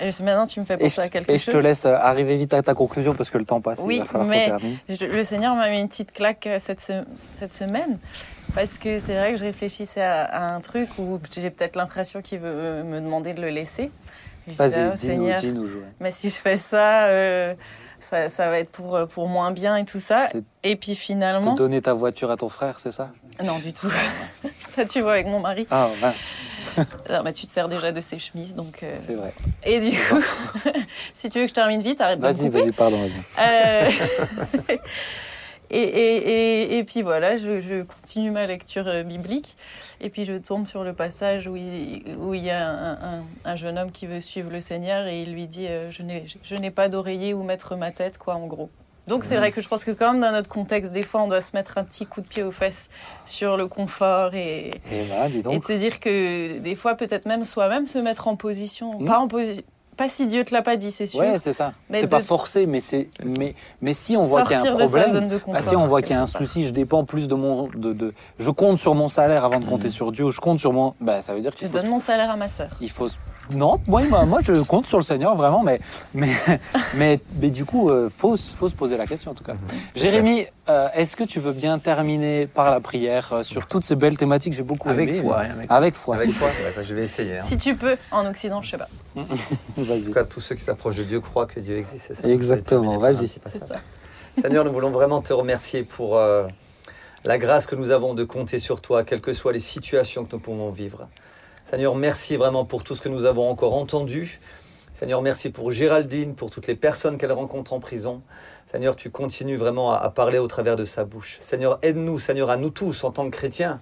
euh, maintenant tu me fais Et penser à quelque et je chose. te laisse euh, arriver vite à ta conclusion parce que le temps passe. Oui, il va falloir mais-. Je- le Seigneur m'a mis une petite claque euh, cette, se- cette semaine parce que c'est vrai que je réfléchissais à, à un truc où j'ai peut-être l'impression qu'il veut me demander de le laisser. Vas-y, oh, Seigneur, mais si je fais ça, euh, ça, ça va être pour, euh, pour moins bien et tout ça. Et puis finalement, donner ta voiture à ton frère, c'est ça? Non du tout. ça tu vois avec mon mari. Ah mince, Non, mais tu te sers déjà de ses chemises, donc. euh, c'est vrai. Et du coup, si tu veux que je termine vite, arrête de me Vas-y, couper. vas-y, pardon, vas-y. Euh, et, et, et, et puis voilà, je, je continue ma lecture euh, biblique. Et puis je tombe sur le passage où il, où il y a un, un- un jeune homme qui veut suivre le Seigneur et il lui dit euh, Je n'ai je n'ai pas d'oreiller où mettre ma tête, quoi, en gros. Donc c'est vrai que je pense que quand même dans notre contexte, des fois, on doit se mettre un petit coup de pied aux fesses sur le confort et, Et voilà, dis et de se dire que des fois, peut-être même soi-même se mettre en position, Mm. pas en position, pas si Dieu te l'a pas dit, c'est sûr. Ouais, c'est ça. Mais C'est de- pas forcé, mais c'est, mais, mais si on voit qu'il y a un de problème, de bah, si on voit qu'il y a un souci, je dépends plus de mon, de, de, je compte sur mon salaire avant de compter sur Dieu, je compte sur mon, bah, ça veut dire Je qu'il faut, donne mon salaire à ma sœur. il faut, non, moi, moi, moi, je compte sur le Seigneur vraiment, mais, mais, mais, mais du coup, euh, faut, se- faut se poser la question en tout cas. Jérémy, euh, est-ce que tu veux bien terminer par la prière euh, sur toutes ces belles thématiques J'ai beaucoup Avec aimé. foi, mais- hein, avec- Avec foi. Avec foi Je vais essayer. hein. Si tu peux, en Occident, je sais pas. En tout cas, tous ceux qui s'approchent de Dieu croient que Dieu existe. c'est ça Exactement, vas-y. Seigneur, nous voulons vraiment te remercier pour euh, la grâce que nous avons de compter sur toi, quelles que soient les situations que nous pouvons vivre. Seigneur, merci vraiment pour tout ce que nous avons encore entendu. Seigneur, merci pour Géraldine, pour toutes les personnes qu'elle rencontre en prison. Seigneur, tu continues vraiment à, à parler au travers de sa bouche. Seigneur, aide-nous, Seigneur, à nous tous en tant que chrétiens,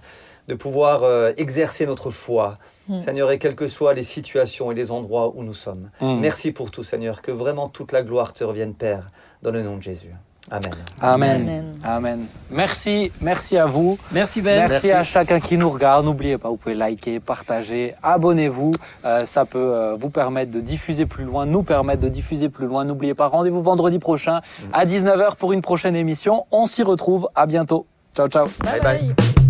de pouvoir euh, exercer notre foi. Mm. Seigneur, et quelles que soient les situations et les endroits où nous sommes. Mm. Merci pour tout, Seigneur, que vraiment toute la gloire te revienne, Père, dans le nom de Jésus. Amen. Amen. Amen. Merci, merci à vous. Merci Ben. Merci, à chacun qui nous regarde. N'oubliez pas, vous pouvez liker, partager, abonnez-vous. Euh, ça peut euh, vous permettre de diffuser plus loin, nous permettre de diffuser plus loin. N'oubliez pas, rendez-vous vendredi prochain à 19h pour une prochaine émission. On s'y retrouve. À bientôt. Ciao, ciao. Bye Bye bye. bye.